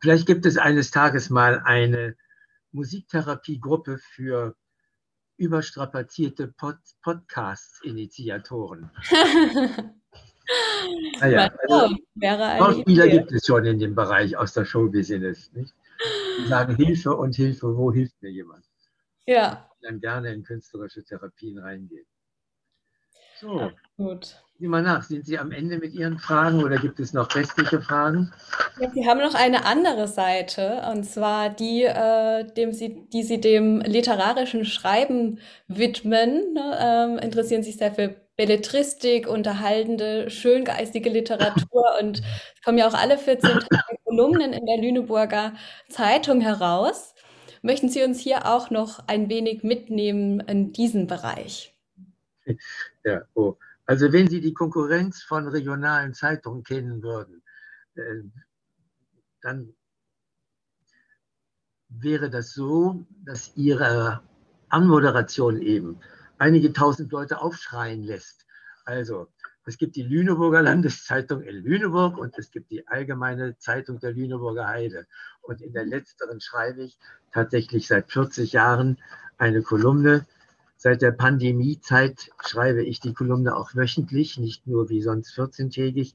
Vielleicht gibt es eines Tages mal eine Musiktherapiegruppe für überstrapazierte Pod Podcast-Initiatoren. *laughs* naja, also, Schauspieler gibt es schon in dem Bereich aus der Showbusiness. Nicht? Die sagen Hilfe und Hilfe, wo hilft mir jemand? Ja. Die dann gerne in künstlerische Therapien reingehen. So. Gut. Sieh mal nach, sind Sie am Ende mit Ihren Fragen oder gibt es noch restliche Fragen? Ja, Sie haben noch eine andere Seite, und zwar die, äh, dem Sie, die Sie dem literarischen Schreiben widmen. Ne? Ähm, interessieren sich sehr für Belletristik, unterhaltende, schöngeistige Literatur *laughs* und es kommen ja auch alle 14 Tage Kolumnen in der Lüneburger Zeitung heraus. Möchten Sie uns hier auch noch ein wenig mitnehmen in diesen Bereich? Ja, oh. Also wenn Sie die Konkurrenz von regionalen Zeitungen kennen würden, äh, dann wäre das so, dass Ihre Anmoderation eben einige tausend Leute aufschreien lässt. Also es gibt die Lüneburger Landeszeitung in Lüneburg und es gibt die Allgemeine Zeitung der Lüneburger Heide. Und in der letzteren schreibe ich tatsächlich seit 40 Jahren eine Kolumne. Seit der Pandemiezeit schreibe ich die Kolumne auch wöchentlich, nicht nur wie sonst 14-tägig.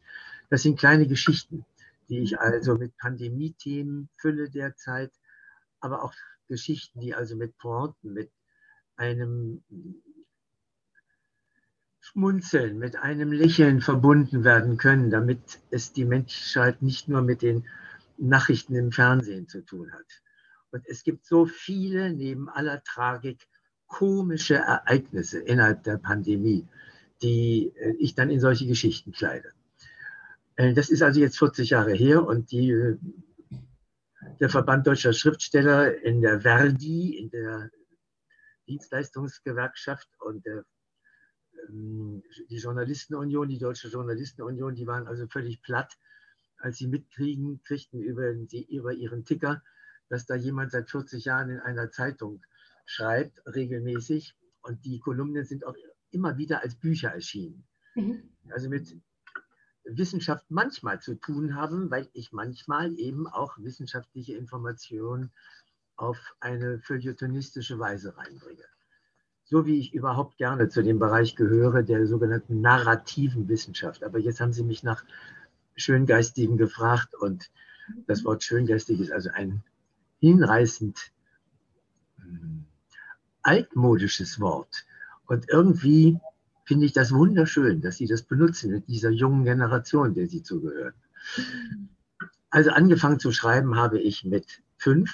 Das sind kleine Geschichten, die ich also mit Pandemie-Themen fülle derzeit, aber auch Geschichten, die also mit Pointen, mit einem Schmunzeln, mit einem Lächeln verbunden werden können, damit es die Menschheit nicht nur mit den Nachrichten im Fernsehen zu tun hat. Und es gibt so viele, neben aller Tragik, komische Ereignisse innerhalb der Pandemie, die äh, ich dann in solche Geschichten kleide. Äh, das ist also jetzt 40 Jahre her und die, äh, der Verband deutscher Schriftsteller in der Verdi, in der Dienstleistungsgewerkschaft und der ähm, die Journalistenunion, die Deutsche Journalistenunion, die waren also völlig platt, als sie mitkriegen, kriegten über, die, über ihren Ticker, dass da jemand seit 40 Jahren in einer Zeitung schreibt, regelmäßig. Und die Kolumnen sind auch immer wieder als Bücher erschienen. Mhm. Also mit Wissenschaft manchmal zu tun haben, weil ich manchmal eben auch wissenschaftliche Informationen auf eine feuilletonistische Weise reinbringe so wie ich überhaupt gerne zu dem Bereich gehöre, der sogenannten narrativen Wissenschaft. Aber jetzt haben Sie mich nach Schöngeistigen gefragt und das Wort Schöngeistig ist also ein hinreißend hm, altmodisches Wort. Und irgendwie finde ich das wunderschön, dass Sie das benutzen mit dieser jungen Generation, der Sie zugehören. Also angefangen zu schreiben habe ich mit fünf.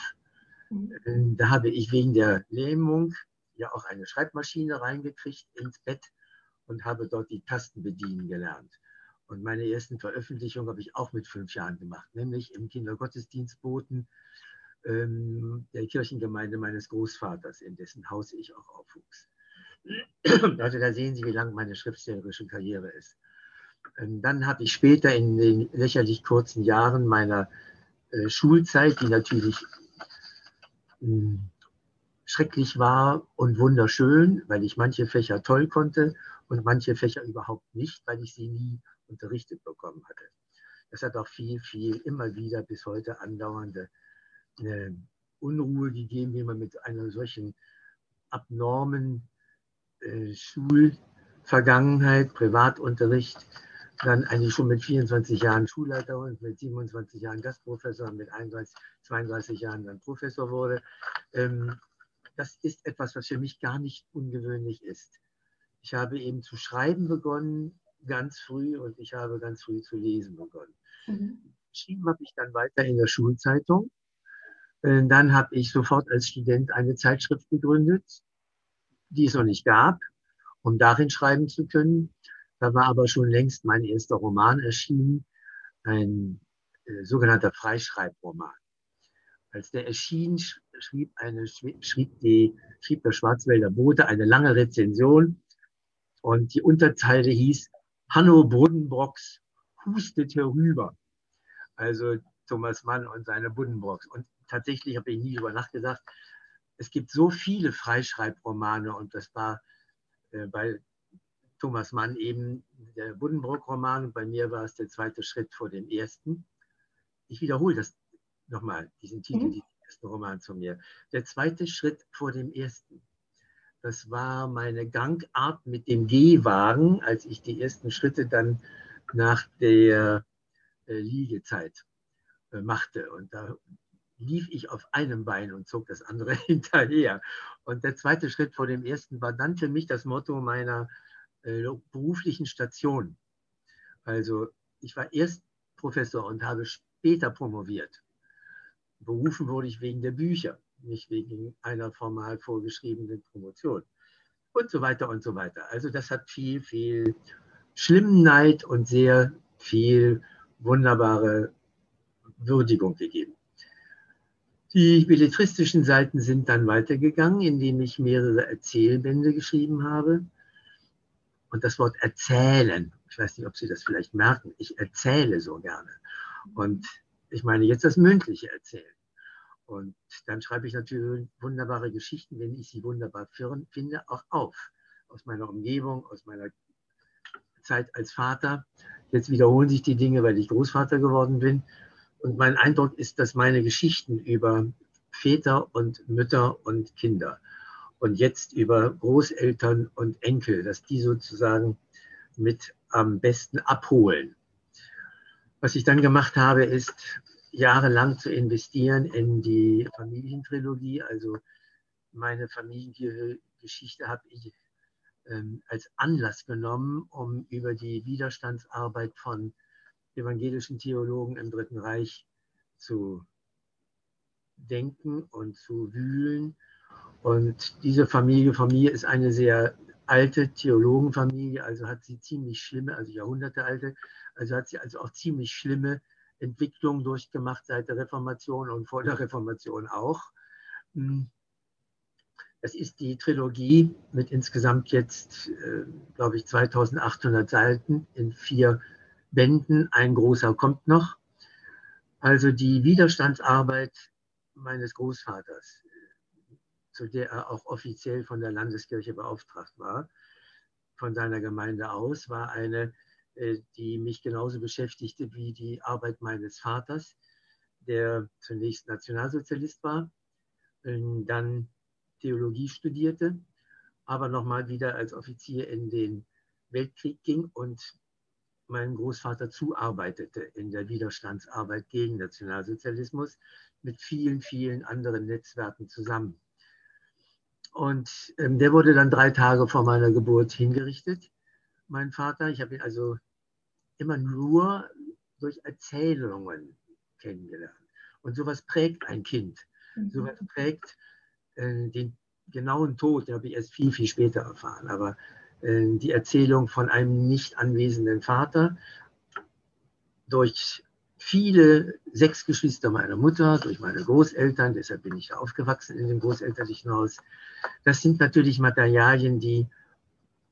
Mhm. Da habe ich wegen der Lähmung ja auch eine Schreibmaschine reingekriegt ins Bett und habe dort die Tasten bedienen gelernt. Und meine ersten Veröffentlichungen habe ich auch mit fünf Jahren gemacht, nämlich im Kindergottesdienstboten der Kirchengemeinde meines Großvaters, in dessen Haus ich auch aufwuchs. *clears throat* Also da sehen Sie, wie lang meine schriftstellerische Karriere ist. Ähm, dann habe ich später in den lächerlich kurzen Jahren meiner äh, Schulzeit, die natürlich hm, schrecklich war und wunderschön, weil ich manche Fächer toll konnte und manche Fächer überhaupt nicht, weil ich sie nie unterrichtet bekommen hatte. Das hat auch viel, viel immer wieder bis heute andauernde äh, Unruhe gegeben, wie man mit einer solchen abnormen äh, Schulvergangenheit, Privatunterricht, dann eigentlich schon mit 24 Jahren Schulleiter und mit 27 Jahren Gastprofessor und mit 31, 32 Jahren dann Professor wurde. Ähm, das ist etwas, was für mich gar nicht ungewöhnlich ist. ich habe eben zu schreiben begonnen, ganz früh, und ich habe ganz früh zu lesen begonnen. Mhm. Geschrieben habe ich dann weiter in der Schulzeitung. Äh, dann habe ich sofort als Student eine Zeitschrift gegründet, die es noch nicht gab, um darin schreiben zu können. Da war aber schon längst mein erster Roman erschienen, ein äh, sogenannter Freischreibroman. Als der erschien, schrieb, eine, schrieb, die, schrieb der Schwarzwälder Bote eine lange Rezension und die Unterzeile hieß Hanno Buddenbrocks hustet herüber. Also Thomas Mann und seine Buddenbrocks. Und tatsächlich habe ich nie darüber nachgedacht. Es gibt so viele Freischreibromane und das war äh, bei Thomas Mann eben der Buddenbrock-Roman und bei mir war es der zweite Schritt vor dem ersten. Ich wiederhole das nochmal, diesen Titel, mhm. diesen ersten Roman zu mir. Der zweite Schritt vor dem ersten. Das war meine Gangart mit dem Gehwagen, als ich die ersten Schritte dann nach der äh, Liegezeit äh, machte. Und da lief ich auf einem Bein und zog das andere *laughs* hinterher. Und der zweite Schritt vor dem ersten war dann für mich das Motto meiner äh, beruflichen Station. Also ich war erst Professor und habe später promoviert. Berufen wurde ich wegen der Bücher, nicht wegen einer formal vorgeschriebenen Promotion. Und so weiter und so weiter. Also das hat viel, viel Schlimmneid und sehr viel wunderbare Würdigung gegeben. Die belletristischen Seiten sind dann weitergegangen, indem ich mehrere Erzählbände geschrieben habe. Und das Wort erzählen, ich weiß nicht, ob Sie das vielleicht merken, ich erzähle so gerne. Und ich meine jetzt das mündliche Erzählen. Und dann schreibe ich natürlich wunderbare Geschichten, wenn ich sie wunderbar finde, auch auf. Aus meiner Umgebung, aus meiner Zeit als Vater. Jetzt wiederholen sich die Dinge, weil ich Großvater geworden bin. Und mein Eindruck ist, dass meine Geschichten über Väter und Mütter und Kinder und jetzt über Großeltern und Enkel, dass die sozusagen mit am besten abholen. Was ich dann gemacht habe, ist jahrelang zu investieren in die Familientrilogie. Also meine Familiengeschichte habe ich ähm, als Anlass genommen, um über die Widerstandsarbeit von evangelischen Theologen im Dritten Reich zu denken und zu wühlen. Und diese Familie von mir ist eine sehr alte Theologenfamilie, also hat sie ziemlich schlimme, also Jahrhunderte alte, also hat sie also auch ziemlich schlimme Entwicklungen durchgemacht seit der Reformation und vor der Reformation auch. Hm. Das ist die Trilogie mit insgesamt jetzt, äh, glaube ich, 2800 Seiten in vier Bänden. Ein großer kommt noch. Also die Widerstandsarbeit meines Großvaters, zu der er auch offiziell von der Landeskirche beauftragt war, von seiner Gemeinde aus, war eine, äh, die mich genauso beschäftigte wie die Arbeit meines Vaters, der zunächst Nationalsozialist war, ähm, dann Theologie studierte, aber nochmal wieder als Offizier in den Weltkrieg ging und mein Großvater zuarbeitete in der Widerstandsarbeit gegen Nationalsozialismus mit vielen, vielen anderen Netzwerken zusammen. Und ähm, der wurde dann drei Tage vor meiner Geburt hingerichtet, mein Vater. Ich habe ihn also immer nur durch Erzählungen kennengelernt. Und sowas prägt ein Kind. Mhm. Sowas prägt äh, den genauen Tod, den habe ich erst viel, viel später erfahren. Aber die Erzählung von einem nicht anwesenden Vater durch viele sechs Geschwister meiner Mutter, durch meine Großeltern, deshalb bin ich aufgewachsen in dem großelterlichen Haus. Das sind natürlich Materialien, die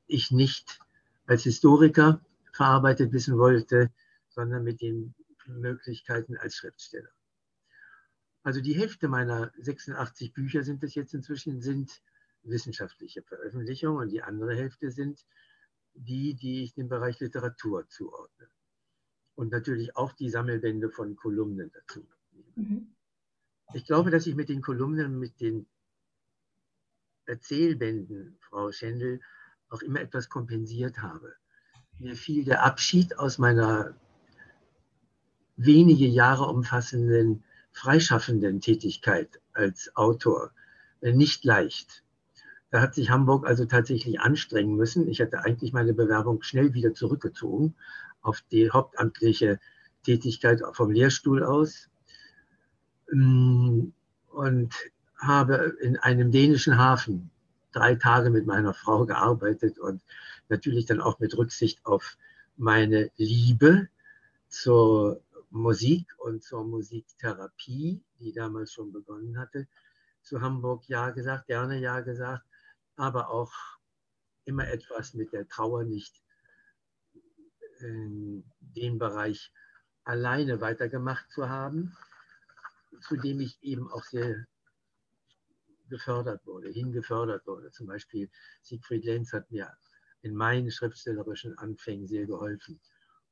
ich nicht als Historiker verarbeitet wissen wollte, sondern mit den Möglichkeiten als Schriftsteller. Also die Hälfte meiner 86 Bücher sind es jetzt inzwischen, sind wissenschaftliche Veröffentlichungen und die andere Hälfte sind die, die ich dem Bereich Literatur zuordne. Und natürlich auch die Sammelbände von Kolumnen dazu. Mhm. Ich glaube, dass ich mit den Kolumnen, mit den Erzählbänden, Frau Schendel, auch immer etwas kompensiert habe. Mir fiel der Abschied aus meiner wenige Jahre umfassenden freischaffenden Tätigkeit als Autor nicht leicht. Da hat sich Hamburg also tatsächlich anstrengen müssen. Ich hatte eigentlich meine Bewerbung schnell wieder zurückgezogen auf die hauptamtliche Tätigkeit vom Lehrstuhl aus. Mm, und habe in einem dänischen Hafen drei Tage mit meiner Frau gearbeitet und natürlich dann auch mit Rücksicht auf meine Liebe zur Musik und zur Musiktherapie, die damals schon begonnen hatte, zu Hamburg. Ja gesagt, gerne Ja gesagt, aber auch immer etwas mit der Trauer nicht in dem Bereich alleine weitergemacht zu haben, zu dem ich eben auch sehr gefördert wurde, hingefördert wurde. Zum Beispiel Siegfried Lenz hat mir in meinen schriftstellerischen Anfängen sehr geholfen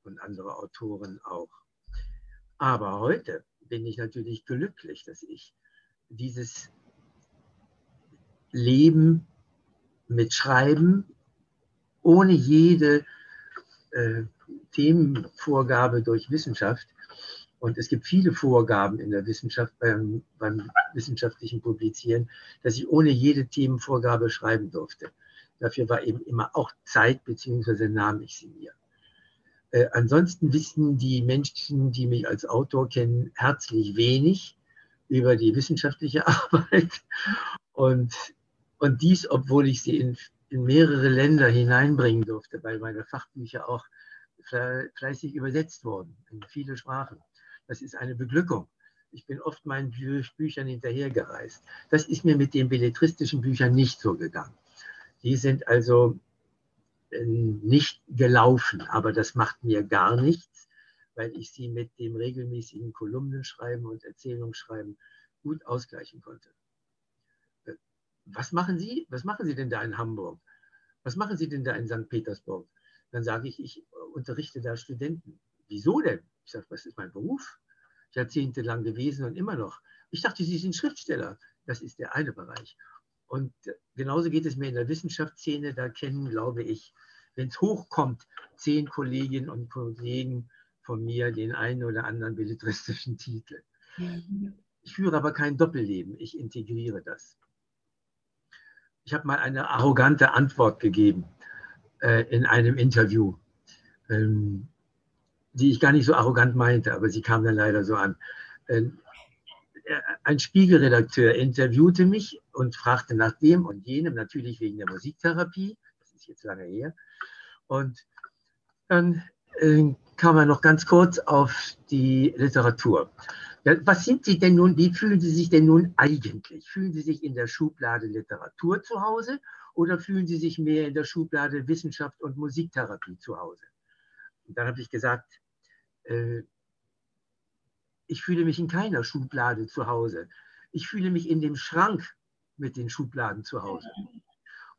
und andere Autoren auch. Aber heute bin ich natürlich glücklich, dass ich dieses Leben mit Schreiben ohne jede äh, Themenvorgabe durch Wissenschaft. Und es gibt viele Vorgaben in der Wissenschaft beim, beim wissenschaftlichen Publizieren, dass ich ohne jede Themenvorgabe schreiben durfte. Dafür war eben immer auch Zeit, beziehungsweise nahm ich sie mir. Äh, ansonsten wissen die Menschen, die mich als Autor kennen, herzlich wenig über die wissenschaftliche *laughs* Arbeit. Und, und dies, obwohl ich sie in, in mehrere Länder hineinbringen durfte, weil meine Fachbücher auch fleißig übersetzt wurden in viele Sprachen. Das ist eine Beglückung. Ich bin oft meinen Bü Büchern hinterhergereist. Das ist mir mit den belletristischen Büchern nicht so gegangen. Die sind also äh, nicht gelaufen, aber das macht mir gar nichts, weil ich sie mit dem regelmäßigen Kolumnenschreiben und Erzählungsschreiben gut ausgleichen konnte. Äh, was machen Sie? Was machen Sie denn da in Hamburg? Was machen Sie denn da in St. Petersburg? Dann sage ich, ich unterrichte da Studenten. Wieso denn? Ich sage, was ist mein Beruf? Jahrzehntelang gewesen und immer noch. Ich dachte, Sie sind Schriftsteller. Das ist der eine Bereich. Und genauso geht es mir in der Wissenschaftsszene. Da kennen, glaube ich, wenn es hochkommt, zehn Kolleginnen und Kollegen von mir den einen oder anderen belletristischen Titel. Ich führe aber kein Doppelleben. Ich integriere das. Ich habe mal eine arrogante Antwort gegeben äh, in einem Interview, ähm, die ich gar nicht so arrogant meinte, aber sie kam dann leider so an. Ähm, äh, ein Spiegelredakteur interviewte mich und fragte nach dem und jenem, natürlich wegen der Musiktherapie. Das ist jetzt lange her. Und dann äh, kam er noch ganz kurz auf die Literatur. Was sind Sie denn nun, wie fühlen Sie sich denn nun eigentlich? Fühlen Sie sich in der Schublade Literatur zu Hause oder fühlen Sie sich mehr in der Schublade Wissenschaft und Musiktherapie zu Hause? Und dann habe ich gesagt, äh, ich fühle mich in keiner Schublade zu Hause. Ich fühle mich in dem Schrank mit den Schubladen zu Hause.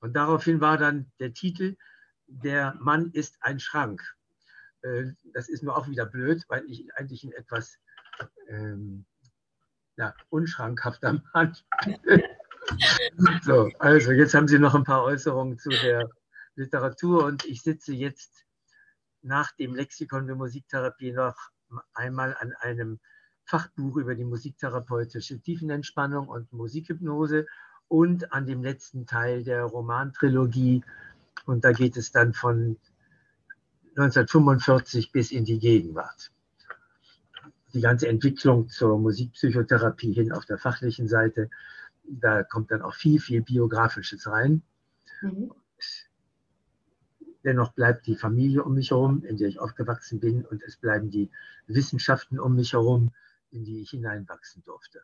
Und daraufhin war dann der Titel, der Mann ist ein Schrank. Äh, das ist nur auch wieder blöd, weil ich eigentlich ein etwas ähm, ja, unschrankhafter Mann *laughs* so, also jetzt haben Sie noch ein paar Äußerungen zu der Literatur und ich sitze jetzt nach dem Lexikon der Musiktherapie noch einmal an einem Fachbuch über die musiktherapeutische Tiefenentspannung und Musikhypnose und an dem letzten Teil der Romantrilogie. Und da geht es dann von 1945 bis in die Gegenwart. Die ganze Entwicklung zur Musikpsychotherapie hin auf der fachlichen Seite, da kommt dann auch viel, viel Biografisches rein. Mhm. Dennoch bleibt die Familie um mich herum, in der ich aufgewachsen bin, und es bleiben die Wissenschaften um mich herum, in die ich hineinwachsen durfte.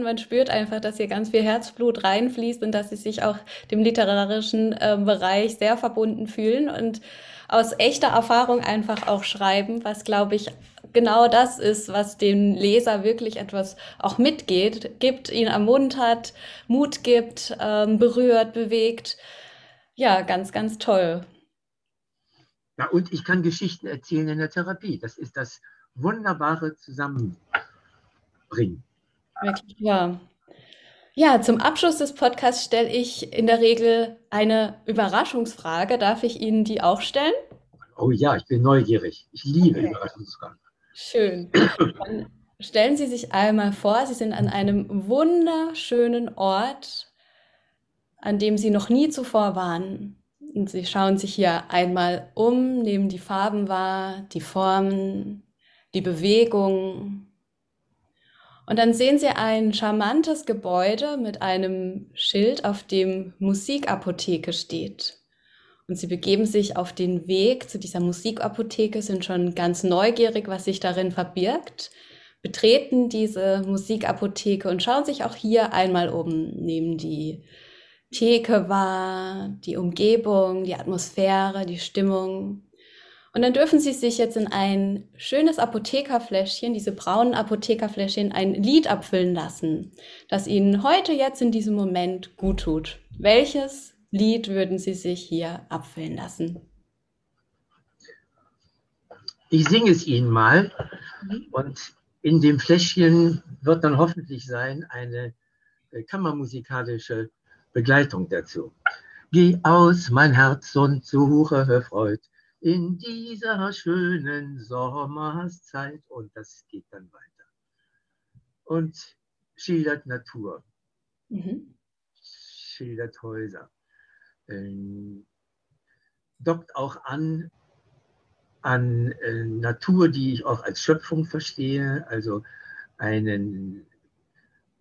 Man spürt einfach, dass hier ganz viel Herzblut reinfließt und dass sie sich auch dem literarischen äh, Bereich sehr verbunden fühlen und aus echter Erfahrung einfach auch schreiben, was, glaube ich, genau das ist, was dem Leser wirklich etwas auch mitgeht, gibt, ihn ermuntert, Mut gibt, ähm, berührt, bewegt. Ja, ganz, ganz toll. Ja, und ich kann Geschichten erzählen in der Therapie. Das ist das wunderbare Zusammenbringen. Wirklich wahr. Ja, zum Abschluss des Podcasts stelle ich in der Regel eine Überraschungsfrage. Darf ich Ihnen die auch stellen? Oh ja, ich bin neugierig. Ich liebe okay. Überraschungsfragen. Schön. Dann stellen Sie sich einmal vor, Sie sind an einem wunderschönen Ort an dem sie noch nie zuvor waren. Und sie schauen sich hier einmal um, nehmen die Farben wahr, die Formen, die Bewegung. Und dann sehen sie ein charmantes Gebäude mit einem Schild, auf dem Musikapotheke steht. Und sie begeben sich auf den Weg zu dieser Musikapotheke, sind schon ganz neugierig, was sich darin verbirgt, betreten diese Musikapotheke und schauen sich auch hier einmal um, nehmen die Theke wahr, die Umgebung, die Atmosphäre, die Stimmung. Und dann dürfen Sie sich jetzt in ein schönes Apothekerfläschchen, diese braunen Apothekerfläschchen, ein Lied abfüllen lassen, das Ihnen heute jetzt in diesem Moment gut tut. Welches Lied würden Sie sich hier abfüllen lassen? Ich singe es Ihnen mal und in dem Fläschchen wird dann hoffentlich sein eine äh, kammermusikalische Begleitung dazu. Geh aus, mein Herz, und suche Freud in dieser schönen Sommerszeit. Und das geht dann weiter. Und schildert Natur, mhm. schildert Häuser, ähm, dockt auch an an äh, Natur, die ich auch als Schöpfung verstehe, also einen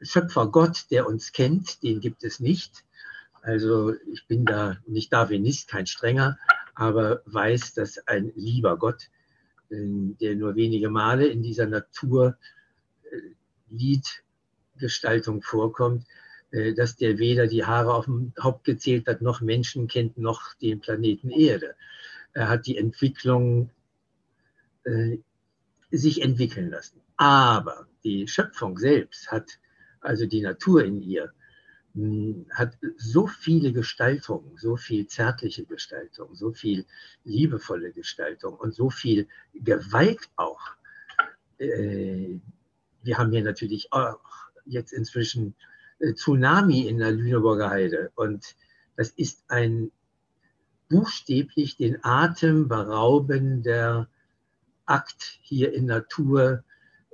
Schöpfergott, der uns kennt, den gibt es nicht. Also ich bin da nicht Darwinist, kein strenger, aber weiß, dass ein lieber Gott, äh, der nur wenige Male in dieser Naturliedgestaltung vorkommt, äh, dass der weder die Haare auf dem Haupt gezählt hat, noch Menschen kennt, noch den Planeten Erde. Er hat die Entwicklung äh, sich entwickeln lassen. Aber die Schöpfung selbst hat also die Natur in ihr, hat so viele Gestaltungen, so viel zärtliche Gestaltung, so viel liebevolle Gestaltung und so viel Gewalt auch. Äh, wir haben hier natürlich auch jetzt inzwischen äh, Tsunami in der Lüneburger Heide und das ist ein buchstäblich den Atem beraubender Akt, hier in Natur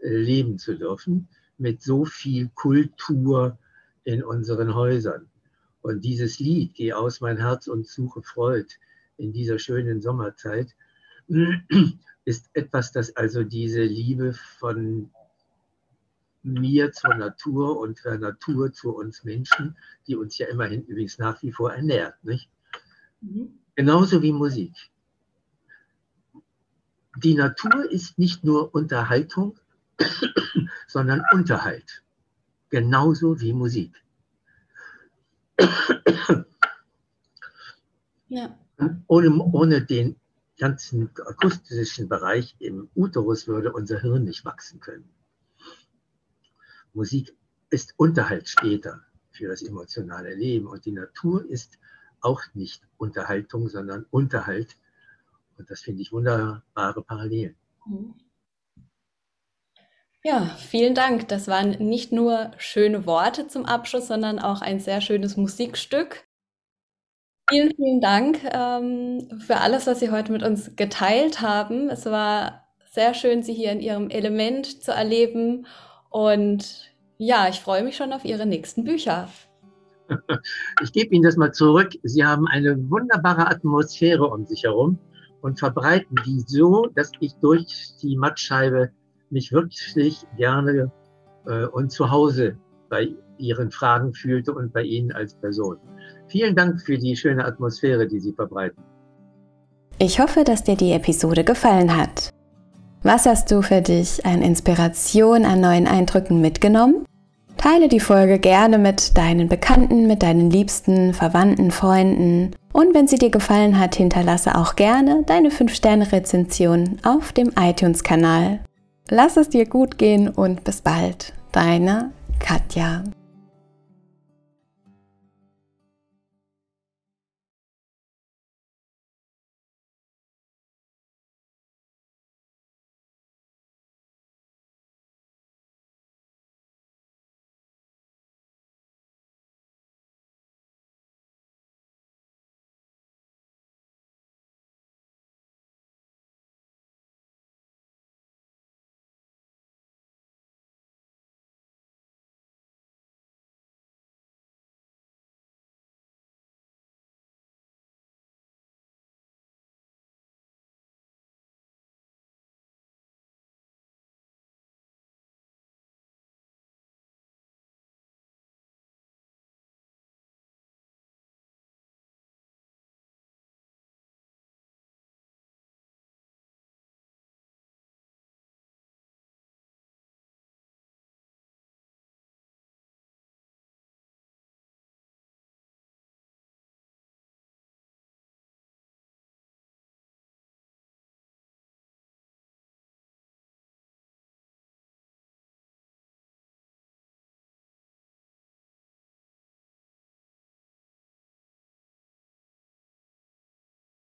äh, leben zu dürfen mit so viel Kultur in unseren Häusern. Und dieses Lied, Geh aus mein Herz und suche Freud in dieser schönen Sommerzeit, *clears throat* ist etwas, das also diese Liebe von mir zur Natur und der Natur zu uns Menschen, die uns ja immerhin übrigens nach wie vor ernährt. Nicht? Mhm. Genauso wie Musik. Die Natur ist nicht nur Unterhaltung, *clears throat* sondern Unterhalt. Genauso wie Musik. Ja. Ohne, ohne den ganzen akustischen Bereich im Uterus würde unser Hirn nicht wachsen können. Musik ist Unterhalt später für das emotionale Leben und die Natur ist auch nicht Unterhaltung, sondern Unterhalt. Und das finde ich wunderbare Parallelen. Mhm. Ja, vielen Dank. Das waren nicht nur schöne Worte zum Abschluss, sondern auch ein sehr schönes Musikstück. Vielen, vielen Dank ähm, für alles, was Sie heute mit uns geteilt haben. Es war sehr schön, Sie hier in Ihrem Element zu erleben. Und ja, ich freue mich schon auf Ihre nächsten Bücher. *laughs* Ich gebe Ihnen das mal zurück. Sie haben eine wunderbare Atmosphäre um sich herum und verbreiten die so, dass ich durch die Mattscheibe mich wirklich gerne äh, und zu Hause bei Ihren Fragen fühlte und bei Ihnen als Person. Vielen Dank für die schöne Atmosphäre, die Sie verbreiten. Ich hoffe, dass dir die Episode gefallen hat. Was hast du für dich an Inspiration, an neuen Eindrücken mitgenommen? Teile die Folge gerne mit deinen Bekannten, mit deinen Liebsten, Verwandten, Freunden. Und wenn sie dir gefallen hat, hinterlasse auch gerne deine 5-Sterne-Rezension auf dem iTunes-Kanal. Lass es dir gut gehen und bis bald. Deine Katja.